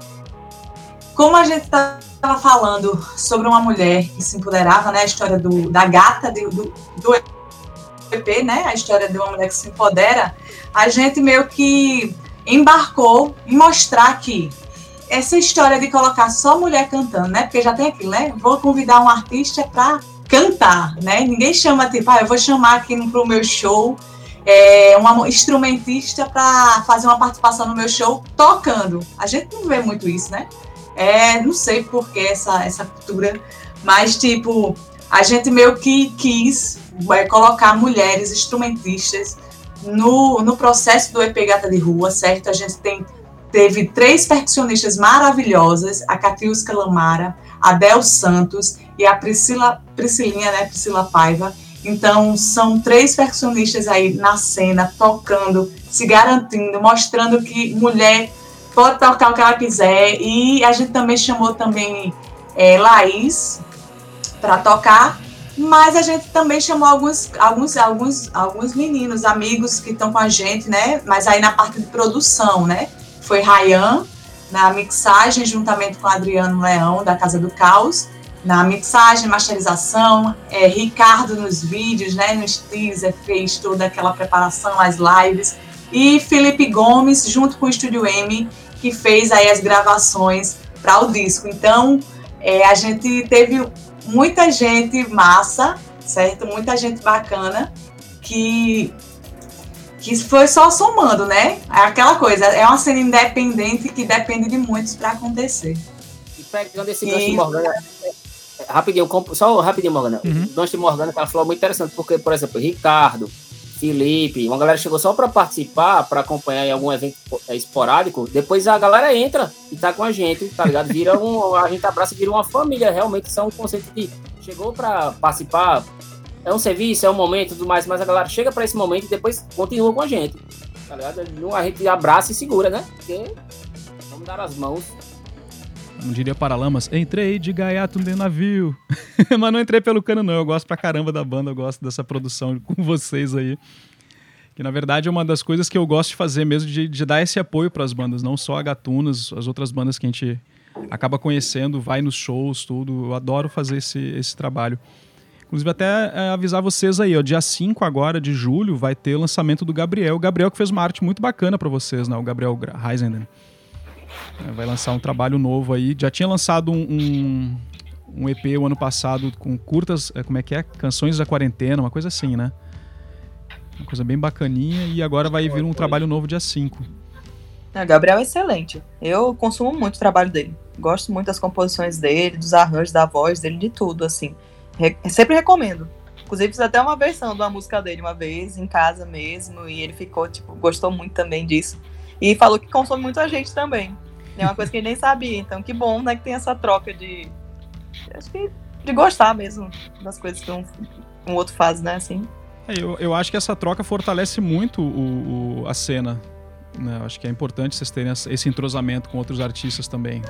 como a gente estava falando sobre uma mulher que se empoderava, né, a história do, da gata do, do, do EP, né, a história de uma mulher que se empodera, a gente meio que embarcou em mostrar que essa história de colocar só mulher cantando, né, porque já tem aquilo, né, vou convidar um artista para cantar, né, ninguém chama tipo, ah, eu vou chamar aqui para o meu show é, uma instrumentista para fazer uma participação no meu show tocando. A gente não vê muito isso, né? É, não sei por que essa, essa cultura, mas tipo, a gente meio que quis é, colocar mulheres instrumentistas no, no processo do EP Gata de Rua, certo? A gente tem, teve três percussionistas maravilhosas, a Catiusca Lamara, a Del Santos e a Priscila, Priscilinha, né, Priscila Paiva. Então, são três percussionistas aí na cena, tocando, se garantindo, mostrando que mulher pode tocar o que ela quiser. E a gente também chamou também é, Laís para tocar. Mas a gente também chamou alguns, alguns, alguns, alguns meninos, amigos que estão com a gente, né? Mas aí na parte de produção, né? Foi Rayan na mixagem, juntamente com Adriano Leão, da Casa do Caos. Na mixagem, masterização, é, Ricardo nos vídeos, né, nos teaser, fez toda aquela preparação, as lives, e Felipe Gomes, junto com o Estúdio M, que fez aí as gravações para o disco. Então, é, a gente teve muita gente massa, certo? Muita gente bacana que que foi só somando, né? É aquela coisa, é uma cena independente que depende de muitos para acontecer. E pegando esse e... gancho de Morgana, rapidinho, só rapidinho, Morgana. Uhum. De Morgana ela falou muito interessante, porque, por exemplo, Ricardo, Felipe, uma galera chegou só para participar, para acompanhar em algum evento é, esporádico. Depois a galera entra e tá com a gente, tá ligado? Vira um, a gente abraça e vira uma família. Realmente são é um conceito que chegou para participar, é um serviço, é um momento, tudo mais, mas a galera chega para esse momento e depois continua com a gente, tá ligado? A gente abraça e segura, né? Porque vamos dar as mãos. Não diria Paralamas, entrei de gaiato no navio. Mas não entrei pelo cano, não. Eu gosto pra caramba da banda, eu gosto dessa produção com vocês aí. Que na verdade é uma das coisas que eu gosto de fazer mesmo, de, de dar esse apoio para as bandas, não só a Gatunas, as outras bandas que a gente acaba conhecendo, vai nos shows, tudo. Eu adoro fazer esse, esse trabalho. Inclusive, até é, avisar vocês aí, ó, dia 5 agora de julho vai ter o lançamento do Gabriel. O Gabriel que fez uma arte muito bacana para vocês, né? O Gabriel Heisenden. É, vai lançar um trabalho novo aí. Já tinha lançado um, um, um EP o ano passado com curtas, é, como é que é? Canções da quarentena, uma coisa assim, né? Uma coisa bem bacaninha. E agora vai vir um trabalho novo dia 5. O Gabriel é excelente. Eu consumo muito o trabalho dele. Gosto muito das composições dele, dos arranjos, da voz dele, de tudo, assim. Re sempre recomendo. Inclusive, fiz até uma versão de uma música dele uma vez, em casa mesmo, e ele ficou, tipo, gostou muito também disso. E falou que consome muito a gente também. É uma coisa que ele nem sabia. Então, que bom, né, que tem essa troca de. Acho que de gostar mesmo das coisas que um, um outro faz, né, assim. É, eu, eu acho que essa troca fortalece muito o, o a cena. Né? Eu acho que é importante vocês terem esse entrosamento com outros artistas também.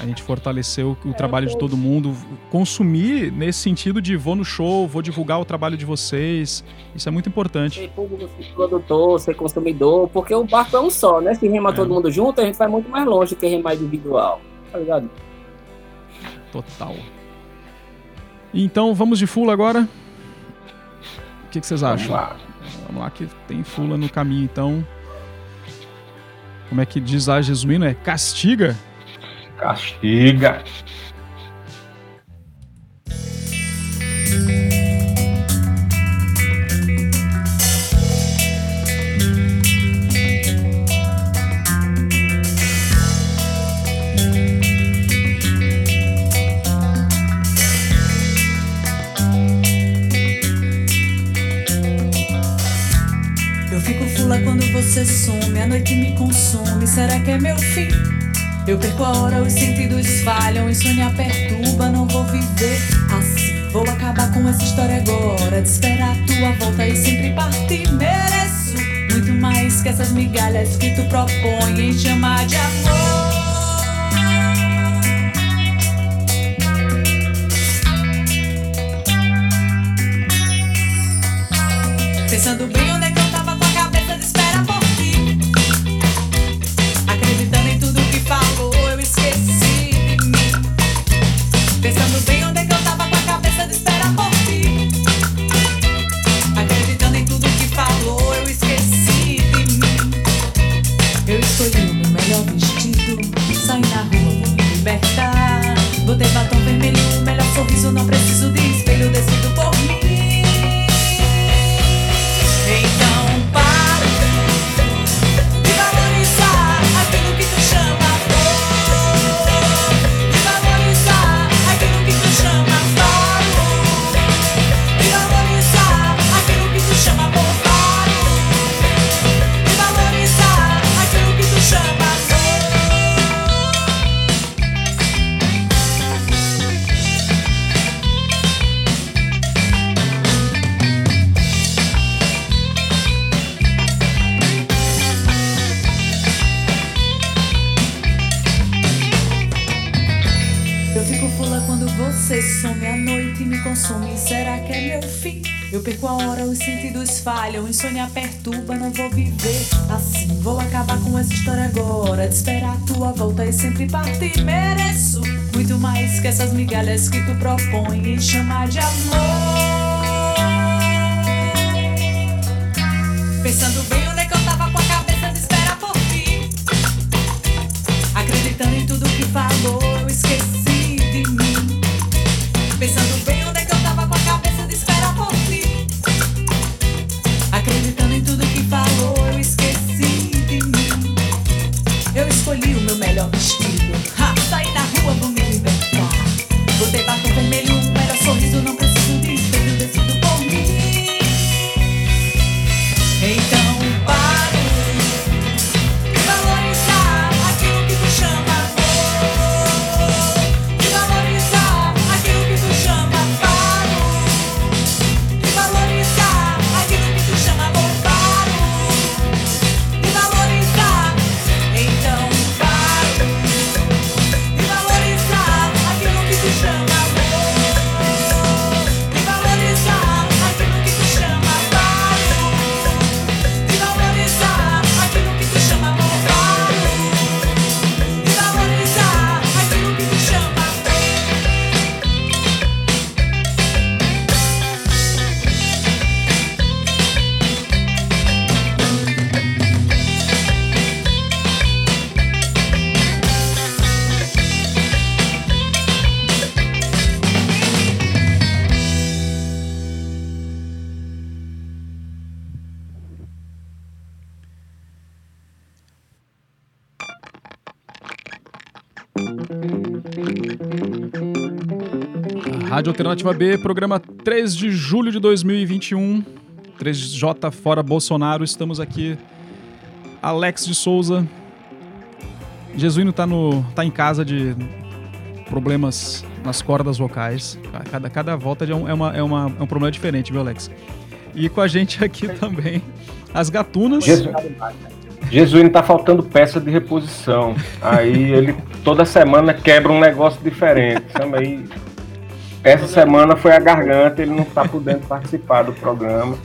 A gente fortaleceu o, o trabalho de todo mundo, consumir nesse sentido de vou no show, vou divulgar o trabalho de vocês. Isso é muito importante. Ser público, ser produtor, ser consumidor, porque o barco é um só, né? Se rema é. todo mundo junto, a gente vai muito mais longe que remar individual. Tá ligado? Total. Então vamos de Fula agora? O que, que vocês acham? Vamos lá. Vamos lá que tem Fula no caminho, então. Como é que diz a Jesuíno? É castiga? Castiga. Eu fico fula quando você some, a noite me consome. Será que é meu fim? Eu perco a hora, os sentidos falham, insônia perturba, não vou viver assim. Vou acabar com essa história agora, de esperar a tua volta e sempre partir. Mereço muito mais que essas migalhas que tu propõe em chamar de amor. Pensando bem sorriso, não preciso me consome. Será que é meu fim? Eu perco a hora, os sentidos falham, insônia perturba, não vou viver assim. Vou acabar com essa história agora, de esperar a tua volta e sempre partir. Mereço muito mais que essas migalhas que tu propõe e chamar de amor. Rádio Alternativa B, programa 3 de julho de 2021. 3J fora Bolsonaro. Estamos aqui. Alex de Souza. Jesuíno tá, no, tá em casa de problemas nas cordas vocais. Cada, cada volta é, um, é, uma, é, uma, é um problema diferente, viu, Alex? E com a gente aqui também, as gatunas. Jesu... Jesuíno tá faltando peça de reposição. Aí ele toda semana quebra um negócio diferente. Sabe? Aí, essa semana foi a garganta, ele não tá podendo participar do programa.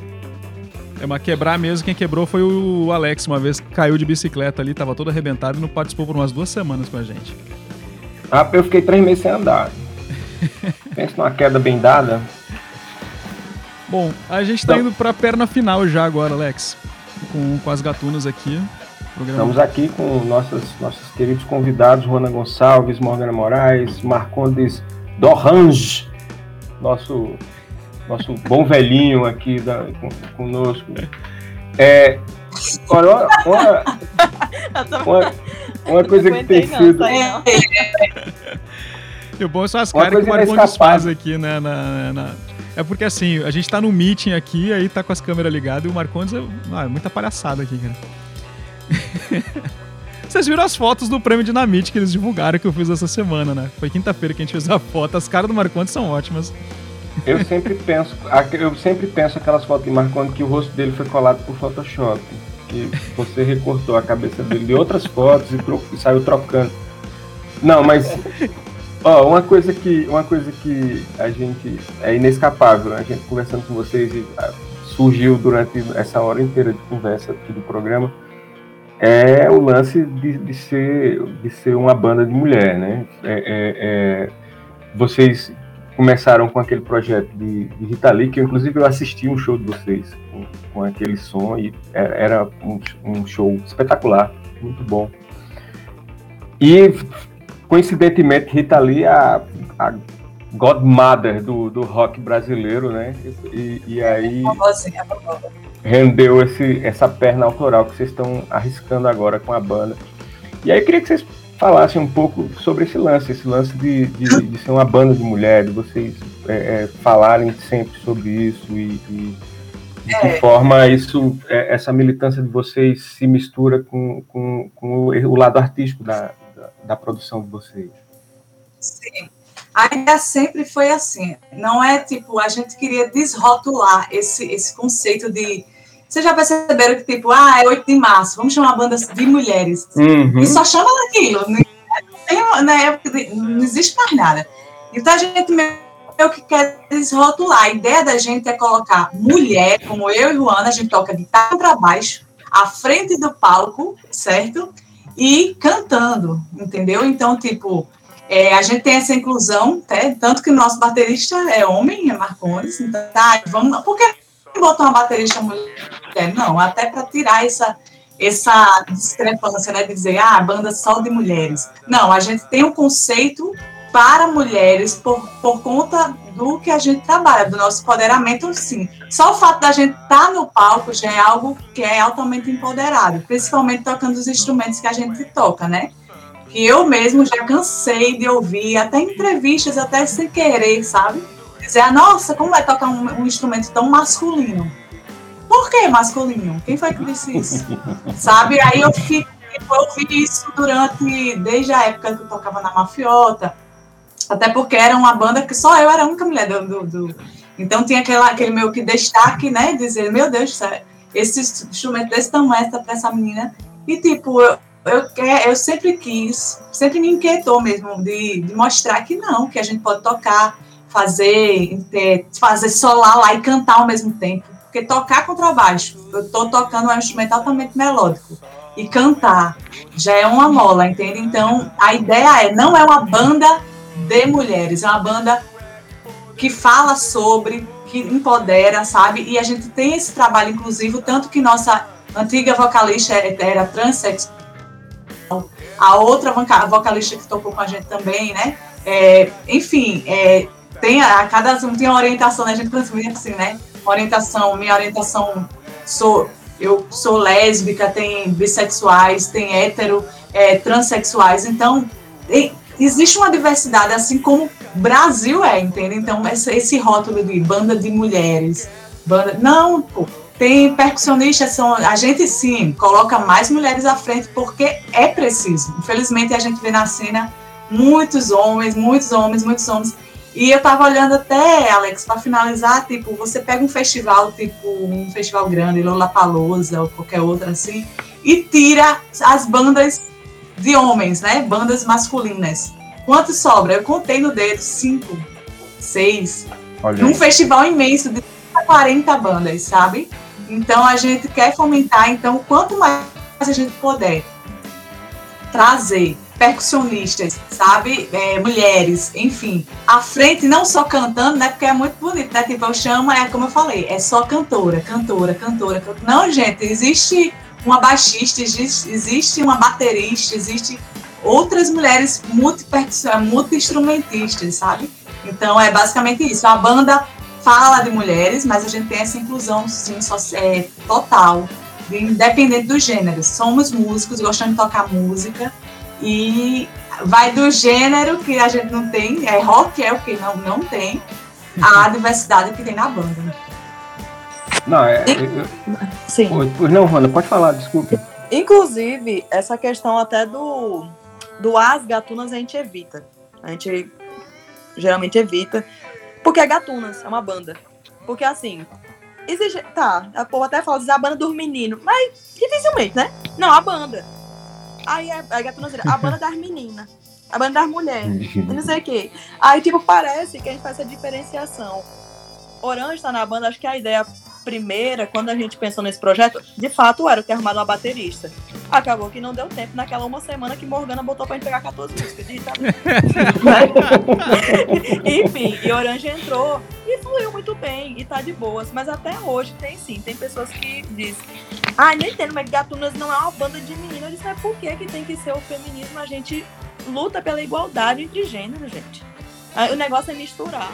É uma quebrar mesmo, quem quebrou foi o Alex, uma vez caiu de bicicleta ali, tava todo arrebentado e não participou por umas duas semanas com a gente. Ah, eu fiquei três meses sem andar. Pensa numa queda bem dada. Bom, a gente tá indo pra perna final já agora, Alex. Com, com as gatunas aqui. Programa... Estamos aqui com nossos, nossos queridos convidados, Rona Gonçalves, Morgana Moraes, Marcondes Dorange, nosso, nosso bom velhinho aqui da, com, conosco. É, olha, uma, uma, uma coisa que tem sido. E o bom são as caras que o Marcondes faz aqui, né? Na, na... É porque assim, a gente tá no meeting aqui, aí tá com as câmeras ligadas e o Marcondes é, ah, é muita palhaçada aqui, cara. Vocês viram as fotos do prêmio Dinamite que eles divulgaram que eu fiz essa semana, né? Foi quinta-feira que a gente fez a foto. As caras do Marcondes são ótimas. Eu sempre penso, eu sempre penso aquelas fotos de Marcondes que o rosto dele foi colado por Photoshop. Que você recortou a cabeça dele de outras fotos e, e saiu trocando. Não, mas Ó, uma coisa que uma coisa que a gente é inescapável, né? a gente conversando com vocês e ah, surgiu durante essa hora inteira de conversa aqui do programa é o lance de, de ser de ser uma banda de mulher, né? É, é, é, vocês começaram com aquele projeto de, de Rita Lee, que eu, inclusive eu assisti um show de vocês com, com aquele som e era um, um show espetacular, muito bom. E coincidentemente, Rita Lee a, a godmother do, do rock brasileiro, né? E, e aí rendeu esse, essa perna autoral que vocês estão arriscando agora com a banda. E aí eu queria que vocês falassem um pouco sobre esse lance, esse lance de, de, de ser uma banda de mulheres, vocês é, é, falarem sempre sobre isso e, e de que é. forma isso, é, essa militância de vocês se mistura com, com, com o, lado artístico da, da produção de vocês? Sim. A ideia sempre foi assim. Não é tipo, a gente queria desrotular esse, esse conceito de. Vocês já perceberam que, tipo, ah, é 8 de março, vamos chamar uma banda de mulheres. Uhum. E só chama daquilo. Não, época, não existe mais nada. Então a gente meio que quer desrotular. A ideia da gente é colocar mulher, como eu e Juana, a gente toca guitarra para baixo, à frente do palco, certo? E cantando, entendeu? Então, tipo, é, a gente tem essa inclusão, né? tanto que o nosso baterista é homem, é Marcones, então, tá, vamos, por que botar uma baterista mulher? Não, até para tirar essa, essa discrepância, né, de dizer, ah, banda só de mulheres. Não, a gente tem um conceito para mulheres por, por conta do que a gente trabalha, do nosso empoderamento, sim. Só o fato da gente estar tá no palco já é algo que é altamente empoderado, principalmente tocando os instrumentos que a gente toca, né? Que eu mesmo já cansei de ouvir, até entrevistas, até sem querer, sabe? Dizer, ah, nossa, como é tocar um, um instrumento tão masculino? Por que masculino? Quem foi que disse isso? sabe? Aí eu fiquei, eu ouvi isso durante, desde a época que eu tocava na Mafiota, até porque era uma banda que só eu era a única mulher do. do, do... Então tinha aquela, aquele meu que destaque, né? Dizer, meu Deus, esse instrumento desse tamanho para essa menina. E tipo, eu, eu, eu sempre quis, sempre me inquietou mesmo de, de mostrar que não, que a gente pode tocar, fazer, fazer solar lá e cantar ao mesmo tempo. Porque tocar contrabaixo, eu estou tocando um instrumento altamente melódico. E cantar já é uma mola, entende? Então, a ideia é, não é uma banda de mulheres. É uma banda que fala sobre, que empodera, sabe? E a gente tem esse trabalho inclusivo, tanto que nossa antiga vocalista era transexual, a outra vocalista que tocou com a gente também, né? É, enfim, é, tem a cada um tem uma orientação, né? A gente transmite assim, né? Orientação, minha orientação sou eu sou lésbica, tem bissexuais, tem hétero, é, transexuais, então existe uma diversidade, assim como Brasil é, entende? Então, esse, esse rótulo de banda de mulheres, banda. Não, pô, tem percussionistas, são, a gente sim coloca mais mulheres à frente porque é preciso. Infelizmente, a gente vê na cena muitos homens, muitos homens, muitos homens. E eu tava olhando até, Alex, para finalizar, tipo, você pega um festival, tipo, um festival grande, Lollapalooza ou qualquer outro assim, e tira as bandas de homens, né? Bandas masculinas. Quanto sobra? Eu contei no dedo cinco, seis. Olha. Num festival imenso de 40 bandas, sabe? Então a gente quer fomentar, então quanto mais a gente puder trazer percussionistas, sabe? É, mulheres, enfim, à frente, não só cantando, né? Porque é muito bonito, né? Tipo, eu chamo, é como eu falei, é só cantora, cantora, cantora. cantora. Não, gente, existe uma baixista, existe, uma baterista, existe outras mulheres multi-instrumentistas, sabe? Então é basicamente isso. A banda fala de mulheres, mas a gente tem essa inclusão sim, é, total, independente do gênero. Somos músicos, gostamos de tocar música e vai do gênero que a gente não tem, é rock, é o que não, não tem, a diversidade que tem na banda. Não, é. Sim. Pois não, Rona, pode falar, desculpe. Inclusive, essa questão até do, do as gatunas a gente evita. A gente geralmente evita. Porque é gatunas, é uma banda. Porque assim, existe. Tá, a povo até fala, diz a banda dos meninos, mas dificilmente, né? Não, a banda. Aí a, a gatunas a banda das meninas. A banda das mulheres. não sei o quê. Aí, tipo, parece que a gente faz essa diferenciação. Orange tá na banda, acho que a ideia primeira, quando a gente pensou nesse projeto, de fato era ter arrumado uma baterista. Acabou que não deu tempo naquela uma semana que Morgana botou pra gente pegar 14 músicas digitadas. Enfim, e Orange entrou e fluiu muito bem e tá de boas. Mas até hoje tem sim, tem pessoas que dizem. Ah, nem entendo, mas Gatunas não é uma banda de meninas. Eu disse, é por que, que tem que ser o feminismo? A gente luta pela igualdade de gênero, gente. O negócio é misturar.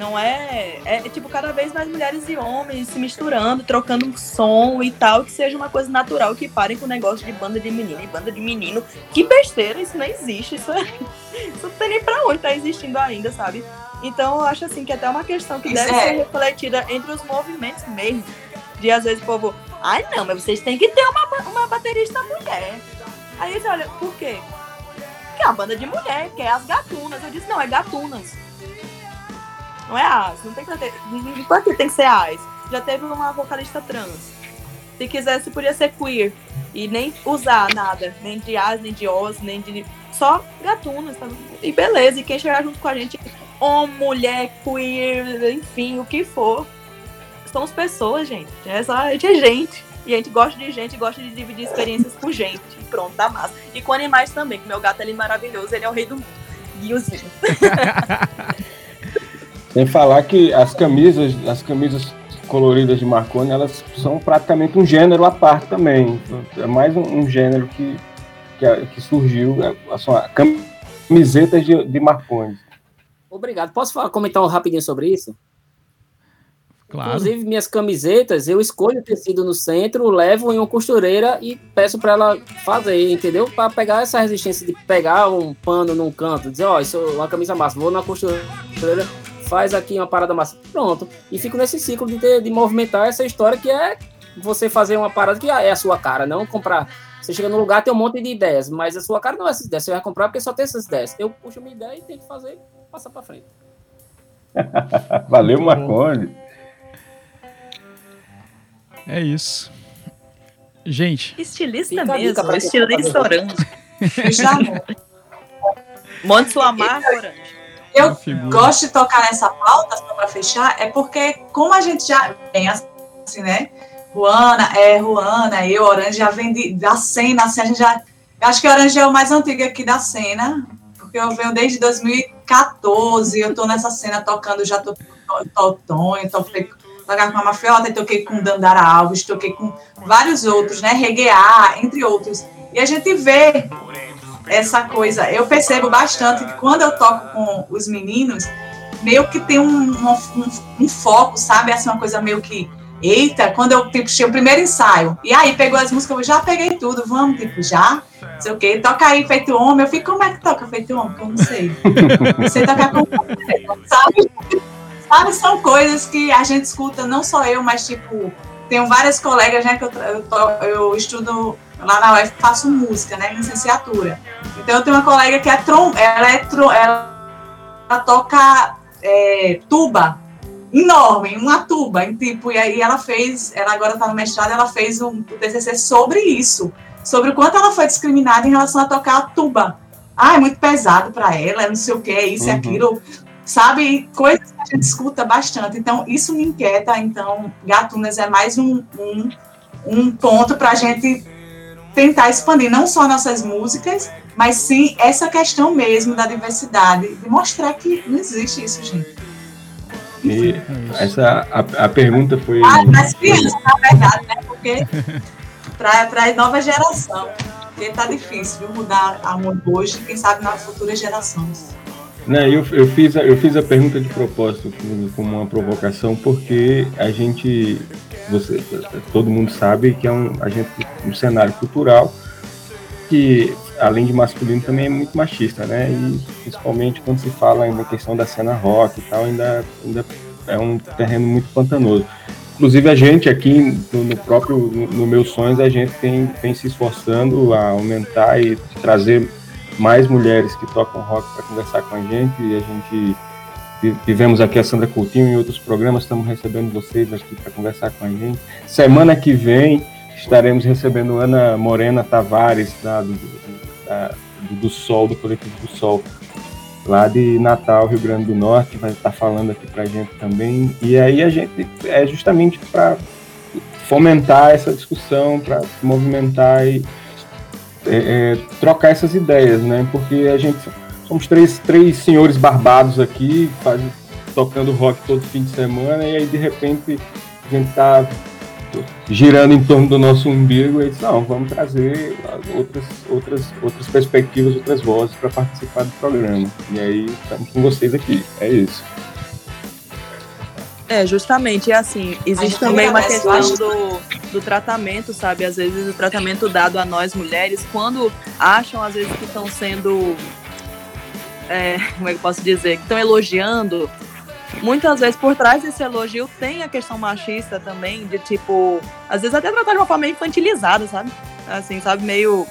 Não é, é. É tipo cada vez mais mulheres e homens se misturando, trocando som e tal, que seja uma coisa natural, que parem com o negócio de banda de menino e banda de menino. Que besteira, isso não existe. Isso, é, isso não tem nem pra onde tá existindo ainda, sabe? Então eu acho assim que é até uma questão que deve é. ser refletida entre os movimentos mesmo. De às vezes o povo, ai não, mas vocês têm que ter uma, uma baterista mulher. Aí você olha, por quê? que é uma banda de mulher, que é as gatunas. Eu disse, não, é gatunas. Não é as, não tem que ter. Por que tem que ser as? Já teve uma vocalista trans. Se quisesse, podia ser queer. E nem usar nada, nem de as, nem de os, nem de. Só gatunas. Tá? E beleza, e quem chegar junto com a gente homem, mulher, queer, enfim, o que for. Somos pessoas, gente. É só, a gente é gente. E a gente gosta de gente, gosta de dividir experiências com gente. E pronto, tá massa. E com animais também, que meu gato é maravilhoso, ele é o rei do mundo. Guiozinho. Sem falar que as camisas, as camisas coloridas de Marconi, elas são praticamente um gênero à parte também. É mais um, um gênero que, que, que surgiu, é, são camisetas de, de Marconi. Obrigado. Posso falar, comentar um rapidinho sobre isso? Claro. Inclusive, minhas camisetas, eu escolho o tecido no centro, levo em uma costureira e peço para ela fazer, entendeu? Para pegar essa resistência de pegar um pano num canto, dizer, ó, oh, isso é uma camisa massa, vou na costureira, faz aqui uma parada massa, pronto. E fico nesse ciclo de, ter, de movimentar essa história que é você fazer uma parada que é a sua cara, não comprar. Você chega no lugar, tem um monte de ideias, mas a sua cara não é essas ideias, você vai comprar porque só tem essas ideias. Eu puxo minha ideia e tenho que fazer, passar para frente. Valeu, Marconi. É isso. Gente. Estilista mesmo, estilista orange. Monte sua marca orange. Eu gosto de tocar nessa pauta, só para fechar, é porque, como a gente já vem assim, né? Ruana, é, Ruana, eu, Orange, já vem de, da cena, assim, a gente já. Acho que Orange é o mais antigo aqui da cena, porque eu venho desde 2014, eu tô nessa cena tocando, já tô com Tonho, toquei com a Mafiota, toquei com Dandara Alves, toquei com vários outros, né? Reguear, entre outros. E a gente vê essa coisa. Eu percebo bastante que quando eu toco com os meninos, meio que tem um, um, um, foco, sabe? Assim, uma coisa meio que. Eita, quando eu tipo, tinha o primeiro ensaio, e aí pegou as músicas, eu já peguei tudo, vamos, tipo, já, não sei o quê, toca aí feito homem. Eu fico, como é que toca feito homem? Eu não sei. Não sei tocar como sabe? Sabe, são coisas que a gente escuta, não só eu, mas tipo, tenho várias colegas, né, que eu, eu, eu estudo lá na UF, faço música, né, licenciatura. Então eu tenho uma colega que é trom, ela é trom, ela, ela toca é, tuba, enorme, uma tuba, em tipo, e aí ela fez, ela agora está no mestrado, ela fez um, um TCC sobre isso, sobre o quanto ela foi discriminada em relação a tocar a tuba. Ah, é muito pesado para ela, não sei o que, é isso e uhum. aquilo sabe? Coisas que a gente escuta bastante. Então, isso me inquieta. Então, Gatunas é mais um, um, um ponto para a gente tentar expandir não só nossas músicas, mas sim essa questão mesmo da diversidade, de mostrar que não existe isso, gente. E essa, a, a pergunta foi. Ah, as crianças, na verdade, né? Porque para a nova geração. Porque tá difícil viu? mudar a mundo hoje, quem sabe nas futuras gerações. Né, eu, eu, fiz a, eu fiz a pergunta de propósito como uma provocação, porque a gente, você, todo mundo sabe que é um, a gente, um cenário cultural que, além de masculino, também é muito machista, né? E principalmente quando se fala na questão da cena rock e tal, ainda, ainda é um terreno muito pantanoso. Inclusive a gente aqui no, próprio, no Meus Sonhos, a gente tem, tem se esforçando a aumentar e trazer mais mulheres que tocam rock para conversar com a gente. E a gente tivemos aqui a Sandra Coutinho em outros programas, estamos recebendo vocês aqui para conversar com a gente. Semana que vem estaremos recebendo Ana Morena Tavares, da, do, da, do Sol, do Coletivo do Sol, lá de Natal, Rio Grande do Norte, vai estar falando aqui para a gente também. E aí a gente é justamente para fomentar essa discussão, para movimentar e é, é, trocar essas ideias, né? Porque a gente somos três, três senhores barbados aqui, faz, tocando rock todo fim de semana, e aí de repente a gente tá girando em torno do nosso umbigo e disse, não, vamos trazer outras, outras, outras perspectivas, outras vozes para participar do programa. E aí estamos com vocês aqui. É isso. É, justamente, é assim, existe também uma questão do, do tratamento, sabe? Às vezes o tratamento dado a nós mulheres, quando acham, às vezes, que estão sendo. É, como é que eu posso dizer? Que estão elogiando. Muitas vezes por trás desse elogio tem a questão machista também, de tipo, às vezes até tratar de uma forma meio infantilizada, sabe? Assim, sabe, meio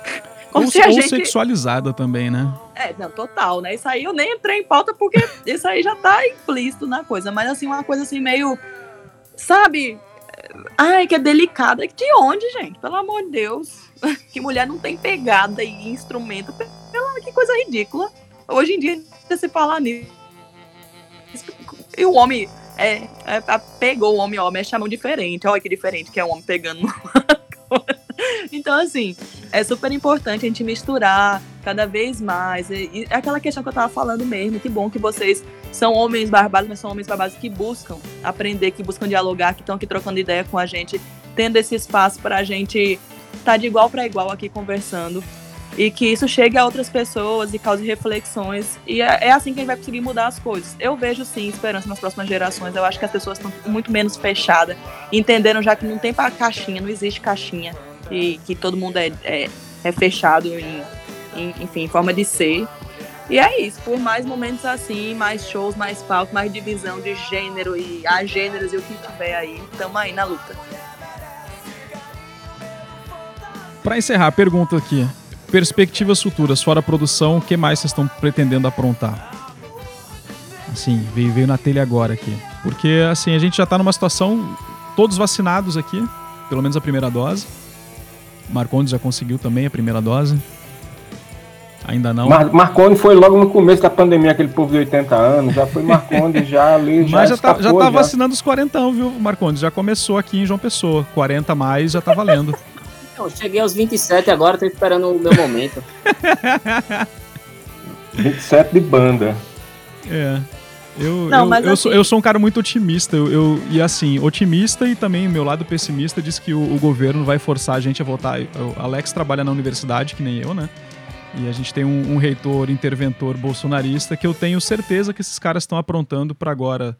como ou, se a gente... sexualizada também, né? É, não, total, né? Isso aí eu nem entrei em pauta porque isso aí já tá implícito na coisa. Mas assim, uma coisa assim meio. Sabe? Ai, que é delicada. De onde, gente? Pelo amor de Deus. Que mulher não tem pegada e instrumento. Pela, que coisa ridícula. Hoje em dia, se falar nisso, E o homem é, é, é pegou o homem, homem, é chamou diferente. Olha que diferente que é o homem pegando Então, assim, é super importante a gente misturar cada vez mais. E, é aquela questão que eu tava falando mesmo, que bom que vocês são homens barbados, mas são homens barbados que buscam aprender, que buscam dialogar, que estão aqui trocando ideia com a gente, tendo esse espaço para a gente estar tá de igual para igual aqui conversando e que isso chegue a outras pessoas e cause reflexões. E é, é, assim que a gente vai conseguir mudar as coisas. Eu vejo sim esperança nas próximas gerações. Eu acho que as pessoas estão muito menos fechadas, entenderam já que não tem para caixinha, não existe caixinha e que todo mundo é, é, é fechado em, em, enfim, em forma de ser. E é isso, por mais momentos assim, mais shows, mais palco, mais divisão de gênero e a gêneros e o que tiver aí, estamos aí na luta. Para encerrar, pergunta aqui. Perspectivas futuras, fora a produção, o que mais vocês estão pretendendo aprontar? Assim, veio, veio na telha agora aqui. Porque, assim, a gente já está numa situação, todos vacinados aqui, pelo menos a primeira dose. Marcondes já conseguiu também a primeira dose. Ainda não. Mar Marcondes foi logo no começo da pandemia, aquele povo de 80 anos, já foi Marcondes, já ali, já Mas já tá, já tá já. vacinando os 40, viu, Marcondes? Já começou aqui em João Pessoa. 40 mais já tá valendo. Eu cheguei aos 27 agora, tô esperando o meu momento. 27 de banda. É. Eu, não, eu, eu, assim... sou, eu sou um cara muito otimista. Eu, eu, e assim, otimista e também meu lado pessimista diz que o, o governo vai forçar a gente a voltar. O Alex trabalha na universidade, que nem eu, né? E a gente tem um, um reitor interventor bolsonarista que eu tenho certeza que esses caras estão aprontando para agora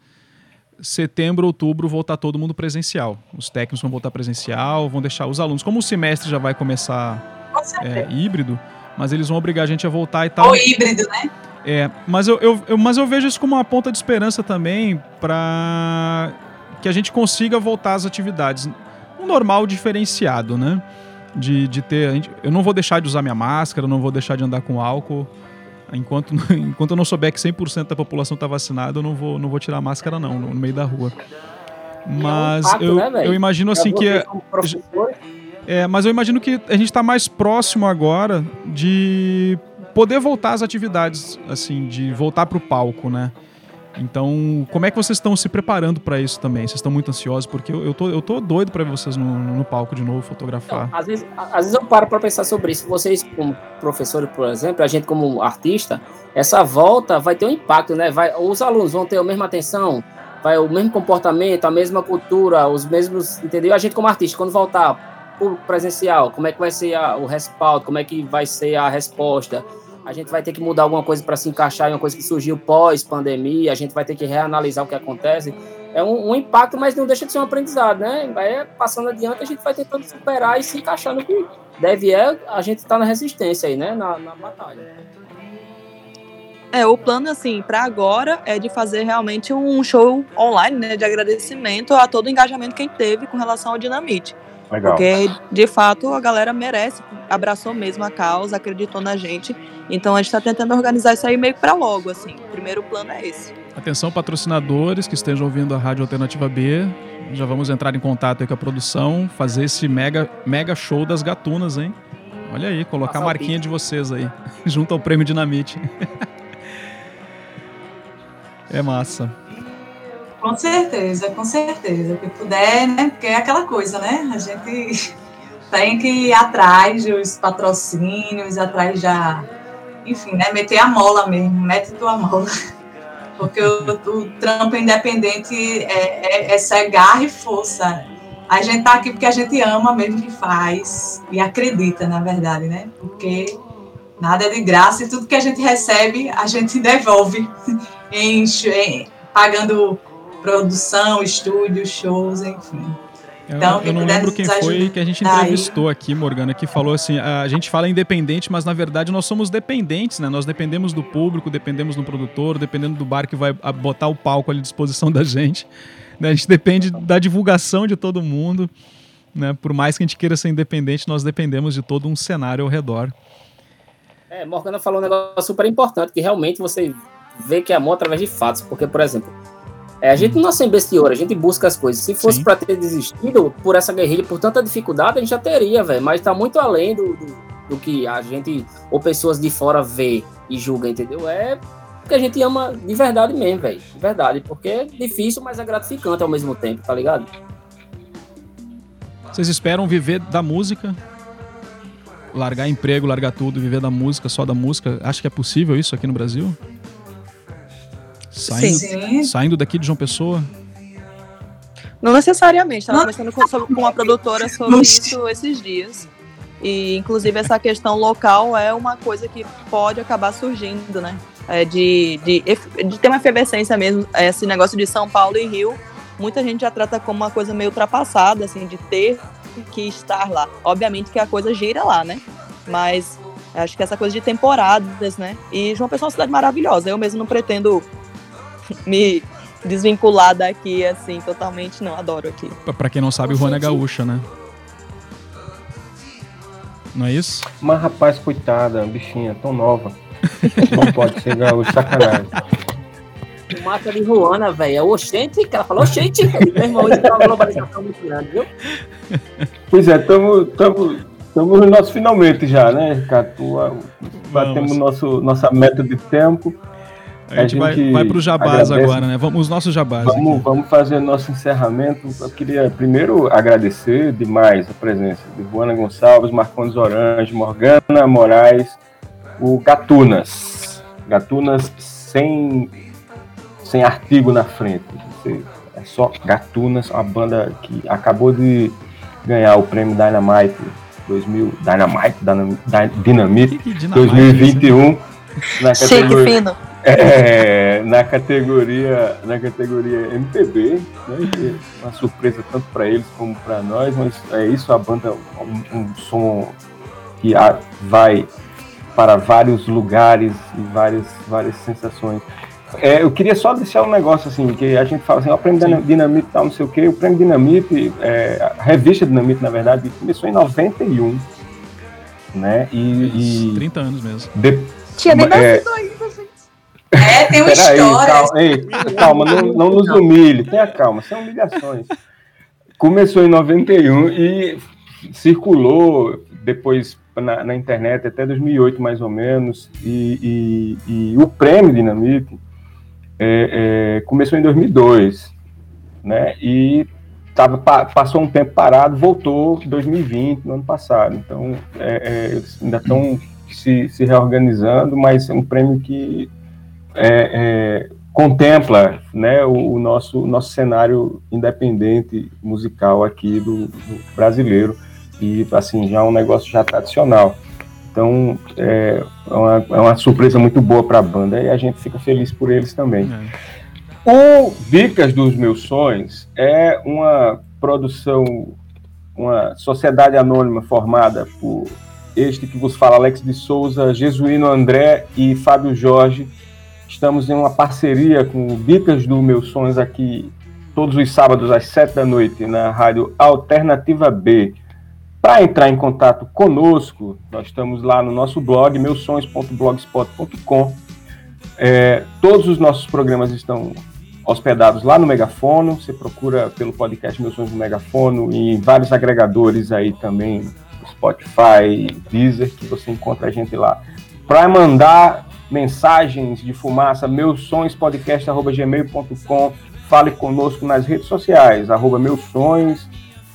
setembro, outubro, voltar todo mundo presencial. Os técnicos vão voltar presencial, vão deixar os alunos. Como o semestre já vai começar é, híbrido, mas eles vão obrigar a gente a voltar e tal. Ou híbrido, né? É, mas eu, eu, eu, mas eu vejo isso como uma ponta de esperança também para que a gente consiga voltar às atividades. Um normal diferenciado, né? De, de ter. Gente, eu não vou deixar de usar minha máscara, não vou deixar de andar com álcool. Enquanto, enquanto eu não souber que 100% da população está vacinada, eu não vou, não vou tirar a máscara, não, no, no meio da rua. Mas é um fato, eu, né, eu imagino assim que. É, é, mas eu imagino que a gente está mais próximo agora de poder voltar às atividades, assim, de voltar para o palco, né? Então, como é que vocês estão se preparando para isso também? Vocês estão muito ansiosos? Porque eu, eu, tô, eu tô doido para ver vocês no, no, palco de novo, fotografar. Então, às, vezes, às vezes eu paro para pensar sobre isso. Vocês, como professores, por exemplo, a gente como artista, essa volta vai ter um impacto, né? Vai, os alunos vão ter a mesma atenção, vai o mesmo comportamento, a mesma cultura, os mesmos, entendeu? A gente como artista, quando voltar pro presencial, como é que vai ser a, o respaldo, como é que vai ser a resposta, a gente vai ter que mudar alguma coisa para se encaixar em uma coisa que surgiu pós-pandemia, a gente vai ter que reanalisar o que acontece. É um, um, impacto, mas não deixa de ser um aprendizado, né? Vai passando adiante, a gente vai tentando superar e se encaixar no que deve é, a gente está na resistência aí, né? Na, na batalha. É, o plano, assim, para agora é de fazer realmente um show online, né? De agradecimento a todo o engajamento que a gente teve com relação ao Dinamite. Legal. Porque, de fato, a galera merece, abraçou mesmo a causa, acreditou na gente. Então a gente está tentando organizar isso aí meio para logo, assim. O primeiro plano é esse. Atenção, patrocinadores que estejam ouvindo a Rádio Alternativa B. Já vamos entrar em contato com a produção, fazer esse mega, mega show das gatunas, hein? Olha aí, colocar Passa a marquinha de vocês aí, junto ao prêmio Dinamite. é massa. Com certeza, com certeza. Que puder, né? Porque é aquela coisa, né? A gente tem que ir atrás dos patrocínios, atrás da. Enfim, né? Meter a mola mesmo, mete tua mola. Porque o, o trampo independente é, é, é ser garra e força. A gente tá aqui porque a gente ama mesmo que faz e acredita, na verdade, né? Porque nada é de graça e tudo que a gente recebe, a gente devolve em pagando produção, estúdio, shows, enfim. Então, eu, não lembro quem foi que a gente entrevistou aí. aqui, Morgana, que falou assim: a gente fala independente, mas na verdade nós somos dependentes, né? Nós dependemos do público, dependemos do produtor, dependendo do bar que vai botar o palco à disposição da gente. Né? A gente depende da divulgação de todo mundo. Né? Por mais que a gente queira ser independente, nós dependemos de todo um cenário ao redor. É, Morgana falou um negócio super importante, que realmente você vê que é amor através de fatos. Porque, por exemplo, é, a gente não nasce bestiora, a gente busca as coisas. Se fosse para ter desistido por essa guerrilha, por tanta dificuldade, a gente já teria, velho. Mas tá muito além do, do, do, que a gente, ou pessoas de fora vê e julga, entendeu? É porque a gente ama de verdade mesmo, velho. De verdade. Porque é difícil, mas é gratificante ao mesmo tempo, tá ligado? Vocês esperam viver da música? Largar emprego, largar tudo, viver da música, só da música? Acho que é possível isso aqui no Brasil? Saindo, Sim. saindo daqui de João Pessoa? Não necessariamente, estava conversando com, sobre- com uma produtora sobre Não. isso esses dias. E, inclusive, essa questão local é uma coisa que pode acabar surgindo, né? É de, de, de ter uma efervescência mesmo. Esse negócio de São Paulo e Rio, muita gente já trata como uma coisa meio ultrapassada, assim, de ter que estar lá. Obviamente que a coisa gira lá, né? Mas acho que essa coisa de temporadas, né? E João Pessoa é uma cidade maravilhosa. Eu mesmo não pretendo me desvincular daqui, assim, totalmente, não. Adoro aqui. Pra- quem não sabe, o Juana é gaúcha, né? Não é isso? Mas, rapaz, coitada, bichinha, tão nova. Não pode ser gaúcho, sacanagem. O massa de Ruana, velho, é oxente, que ela falou oxente. Meu irmão, isso é uma globalização muito grande, viu? Pois é, estamos no nosso finalmente já, né, Ricardo? Batemos nosso, nossa meta de tempo. A gente, A vai, gente vai pro jabás agradece. agora, né? Vamos os nossos jabás. Vamos, aqui. vamos fazer nosso encerramento. Eu queria primeiro agradecer demais a presença de Juana Gonçalves, Marcondes Orange, Morgana Moraes, o Gatunas. Gatunas sem, sem artigo na frente. É só Gatunas, uma banda que acabou de ganhar o prêmio Dynamite 2000, Dynamite, Dynam- Dy- Dynamite dinamite, 2021 na Chique, fino. É, na categoria na categoria MPB, né, que é uma surpresa tanto para eles como para nós, mas é isso a banda um, um som que a- vai para vários lugares e várias várias sensações. É, eu queria só deixar um negócio assim, que a gente fala assim, ó, o prêmio Sim. Dinamite tal, não sei o quê, o prêmio Dinamite, é, a revista Dinamite, na verdade, começou em 91, né, e, e 30 anos mesmo. de- Tinha nem É. nascido ainda. É, tem uma Peraí, história. calma, ei, calma, não, não nos humilhe, tenha calma, são humilhações. Começou em 91 e circulou depois na, na internet até 2008, mais ou menos, e, e- e o prêmio Dinamite é, é, começou em 2002, né, e tava, pa- passou um tempo parado, voltou em 2020, no ano passado, então é, é, eles ainda estão se, se reorganizando, mas é um prêmio que é, é, contempla né, o, o nosso, nosso cenário independente musical aqui do, do brasileiro e assim já é um negócio já tradicional. Então é uma, é uma surpresa muito boa para a banda e a gente fica feliz por eles também. É. O Dicas dos Meus Sonhos é uma produção, uma sociedade anônima formada por este que vos fala, Alex de Souza, Jesuíno André e Fábio Jorge. Estamos em uma parceria com o Dicas dos Meus Sonhos aqui todos os sábados às sete da noite na rádio Alternativa B. Para entrar em contato conosco, nós estamos lá no nosso blog, meusonhos.blogspot.com. É, todos os nossos programas estão hospedados lá no Megafono. Você procura pelo podcast Meus Sonhos no Megafono e em vários agregadores aí também, Spotify, Deezer, que você encontra a gente lá. Para mandar mensagens de fumaça, meusonhospodcast.gmail.com. Fale conosco nas redes sociais, arroba meus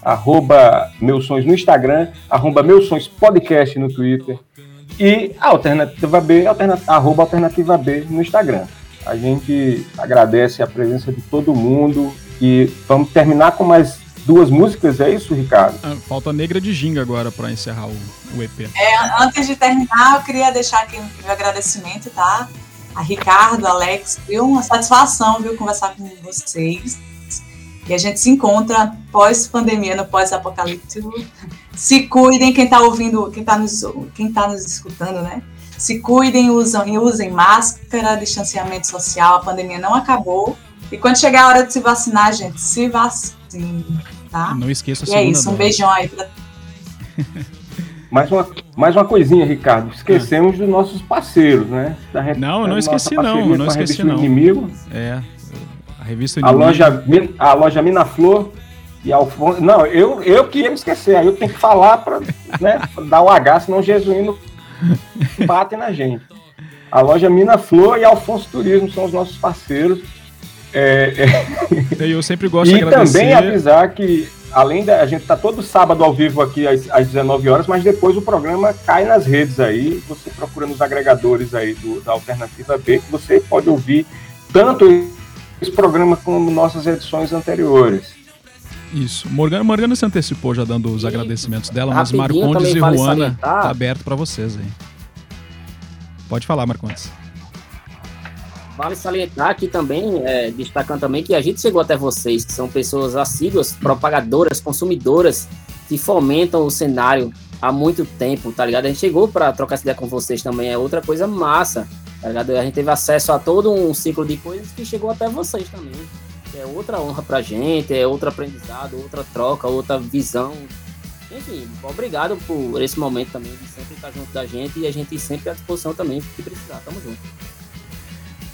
arroba meus no Instagram, arroba meus podcast no Twitter e Alternativa B, alterna, arroba Alternativa B no Instagram. A gente agradece a presença de todo mundo e vamos terminar com mais duas músicas, é isso, Ricardo? Ah, Falta Negra de Ginga agora pra encerrar o, o EP. É, antes de terminar, eu queria deixar aqui um meu agradecimento, tá? A Ricardo, Alex, viu? Uma satisfação, viu? Conversar com vocês. E a gente se encontra pós-pandemia, no pós-apocalíptico. Se cuidem, quem está ouvindo, quem está nos, quem tá nos escutando, né? Se cuidem, usam, usem máscara, distanciamento social, a pandemia não acabou. E quando chegar a hora de se vacinar, gente, se vacine, tá? Não esqueça a E é segunda isso, um beijão aí pra Mais uma, mais uma coisinha, Ricardo. Esquecemos dos nossos parceiros, né? Da re- Não, eu não esqueci, não, não a esqueci, revista não. Inimigo, É. A revista a Inimigo. loja, Min- a loja Minaflor e Alfonso. Não, eu, eu que ia me esquecer. Aí eu tenho que falar para né, dar o H, senão o Jesuíno bate na gente. A loja Mina Flor e Alfonso Turismo são os nossos parceiros. É, é... Eu sempre gosto e de agradecer. também avisar que, além da. A gente tá todo sábado ao vivo aqui às, às 19 horas, mas depois o programa cai nas redes aí. Você procura nos agregadores aí do, da Alternativa B, que você pode ouvir tanto esse programa como nossas edições anteriores. Isso. Morgana, Morgana se antecipou já dando os agradecimentos dela, mas Marcondes e vale Ruana salientar. tá aberto para vocês aí. Pode falar, Marcondes. Vale salientar aqui também, é, destacando também que a gente chegou até vocês, que são pessoas assíduas, propagadoras, consumidoras, que fomentam o cenário há muito tempo, tá ligado? A gente chegou para trocar essa ideia com vocês também, é outra coisa massa, tá ligado? A gente teve acesso a todo um ciclo de coisas que chegou até vocês também é outra honra pra gente, é outro aprendizado, outra troca, outra visão. Enfim, obrigado por esse momento também de sempre estar junto da gente e a gente sempre à disposição também se precisar. Tamo junto.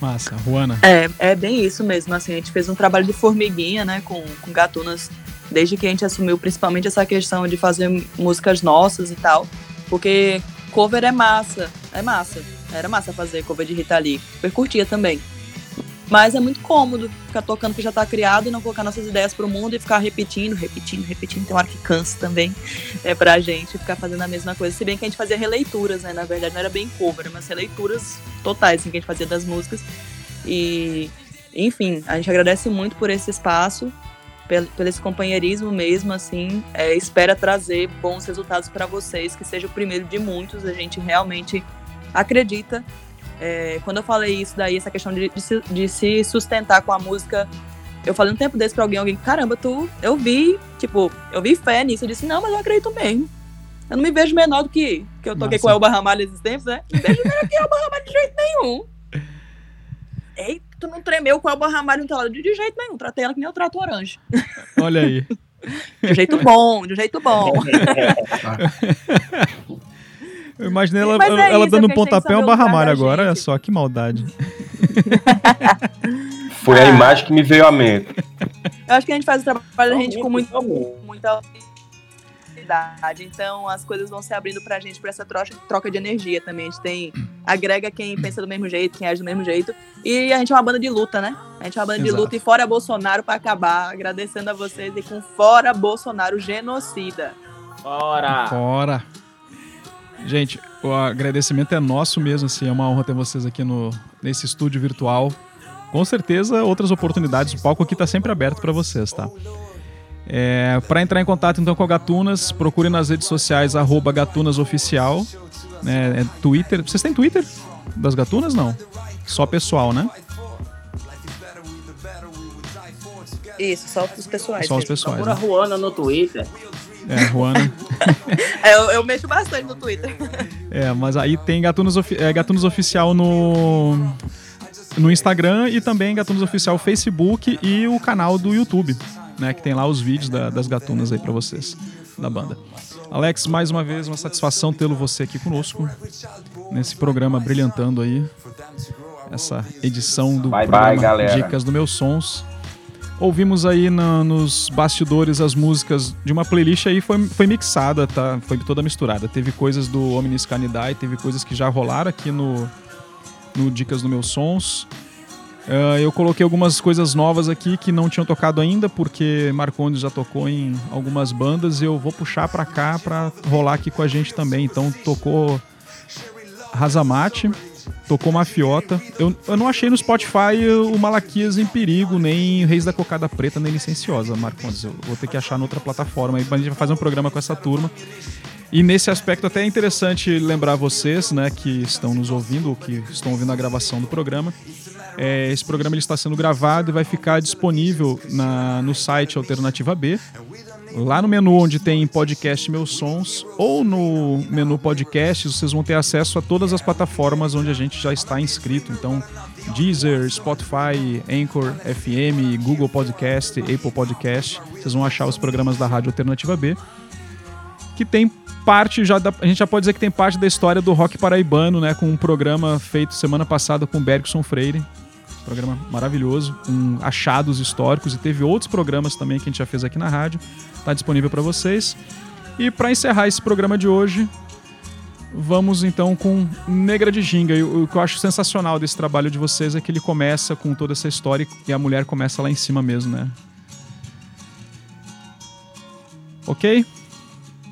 Massa, Juana. É, é bem isso mesmo, assim, a gente fez um trabalho de formiguinha, né, com, com gatunas, desde que a gente assumiu principalmente essa questão de fazer músicas nossas e tal, porque cover é massa, é massa, era massa fazer cover de Rita Lee, super curtia também. Mas é muito cômodo ficar tocando que já está criado e não colocar nossas ideias para o mundo e ficar repetindo, repetindo, repetindo. Tem hora que cansa também é, pra gente ficar fazendo a mesma coisa. Se bem que a gente fazia releituras, né? Na verdade, não era bem cover, mas releituras totais assim, que a gente fazia das músicas. E, enfim, a gente agradece muito por esse espaço, pelo, pelo esse companheirismo mesmo, assim. É, espera trazer bons resultados para vocês, que seja o primeiro de muitos. A gente realmente acredita é, quando eu falei isso daí, essa questão de, de, se, de, se, sustentar com a música, eu falei um tempo desse pra alguém, alguém, caramba, tu, eu vi, tipo, eu vi fé nisso. Eu disse, não, mas eu acredito mesmo. Eu não me vejo menor do que, que eu toquei Nossa. com o Elba Ramalho esses tempos, né? Não me vejo menor que o Elba Ramalho de jeito nenhum. Ei, tu não tremeu com o Elba Ramalho no teu lado? De jeito nenhum, tratei ela que nem eu trato orange. Olha aí. De jeito bom, de jeito bom. Eu imaginei ela, é ela dando um pontapé ao barramalho agora, olha só, que maldade. Foi a imagem que me veio à mente. Eu acho que a gente faz o trabalho da gente com muito, muita idade. Então as coisas vão se abrindo pra gente pra essa troca, troca de energia também. A gente tem. Agrega quem pensa do mesmo jeito, quem age do mesmo jeito. E a gente é uma banda de luta, né? A gente é uma banda Exato. de luta e fora Bolsonaro pra acabar. Agradecendo a vocês e com fora Bolsonaro genocida. Fora! Fora! Gente, o agradecimento é nosso mesmo, assim, é uma honra ter vocês aqui no, nesse estúdio virtual. Com certeza, outras oportunidades, o palco aqui está sempre aberto para vocês, tá? É, para entrar em contato então com a Gatunas, procure nas redes sociais arroba gatunasoficial, né, é Twitter. Vocês têm Twitter das Gatunas? Não. Só pessoal, né? Isso, só os pessoais. Só os pessoais. Procura né? Ruana no Twitter. É, Juana. é, eu, eu, mexo bastante no Twitter. É, mas aí tem Gatunos, é, Gatunos Oficial no, no Instagram e também Gatunos Oficial Facebook e o canal do YouTube, né? Que tem lá os vídeos da, das gatunas aí para vocês, da banda. Alex, mais uma vez, uma satisfação tê-lo você aqui conosco, nesse programa brilhantando aí, essa edição do bye programa bye, Dicas do Meus Sons. Ouvimos aí na, nos bastidores as músicas de uma playlist aí foi, foi mixada, tá? Foi toda misturada. Teve coisas do Omnis Canidae, teve coisas que já rolaram aqui no, no Dicas do Meus Sons. Uh, eu coloquei algumas coisas novas aqui que não tinham tocado ainda, porque Marcondes já tocou em algumas bandas e eu vou puxar para cá para rolar aqui com a gente também. Então tocou Razamate, tocou Mafiota. Eu, eu não achei no Spotify o Malaquias em Perigo, nem Reis da Cocada Preta, nem Licenciosa, Marcondes. Eu vou ter que achar noutra plataforma a gente vai fazer um programa com essa turma. E nesse aspecto até é interessante lembrar vocês, né, que estão nos ouvindo, ou que estão ouvindo a gravação do programa. É, esse programa ele está sendo gravado e vai ficar disponível na, no site Alternativa B, Lá no menu onde tem podcast Meus Sons ou no menu podcasts, vocês vão ter acesso a todas as plataformas onde a gente já está inscrito. Então, Deezer, Spotify, Anchor, FM, Google Podcast, Apple Podcast. Vocês vão achar os programas da Rádio Alternativa B, que tem parte já da, a gente já pode dizer que tem parte da história do rock paraibano, né, com um programa feito semana passada com Bergson Freire, programa maravilhoso, com achados históricos e teve outros programas também que a gente já fez aqui na rádio. Está disponível para vocês. E para encerrar esse programa de hoje, vamos então com Negra de Ginga. E o que eu acho sensacional desse trabalho de vocês é que ele começa com toda essa história e a mulher começa lá em cima mesmo, né? Ok?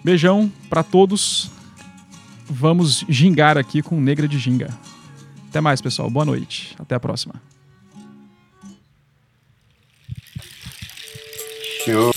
Beijão para todos. Vamos gingar aqui com Negra de Ginga. Até mais, pessoal. Boa noite. Até a próxima. Show.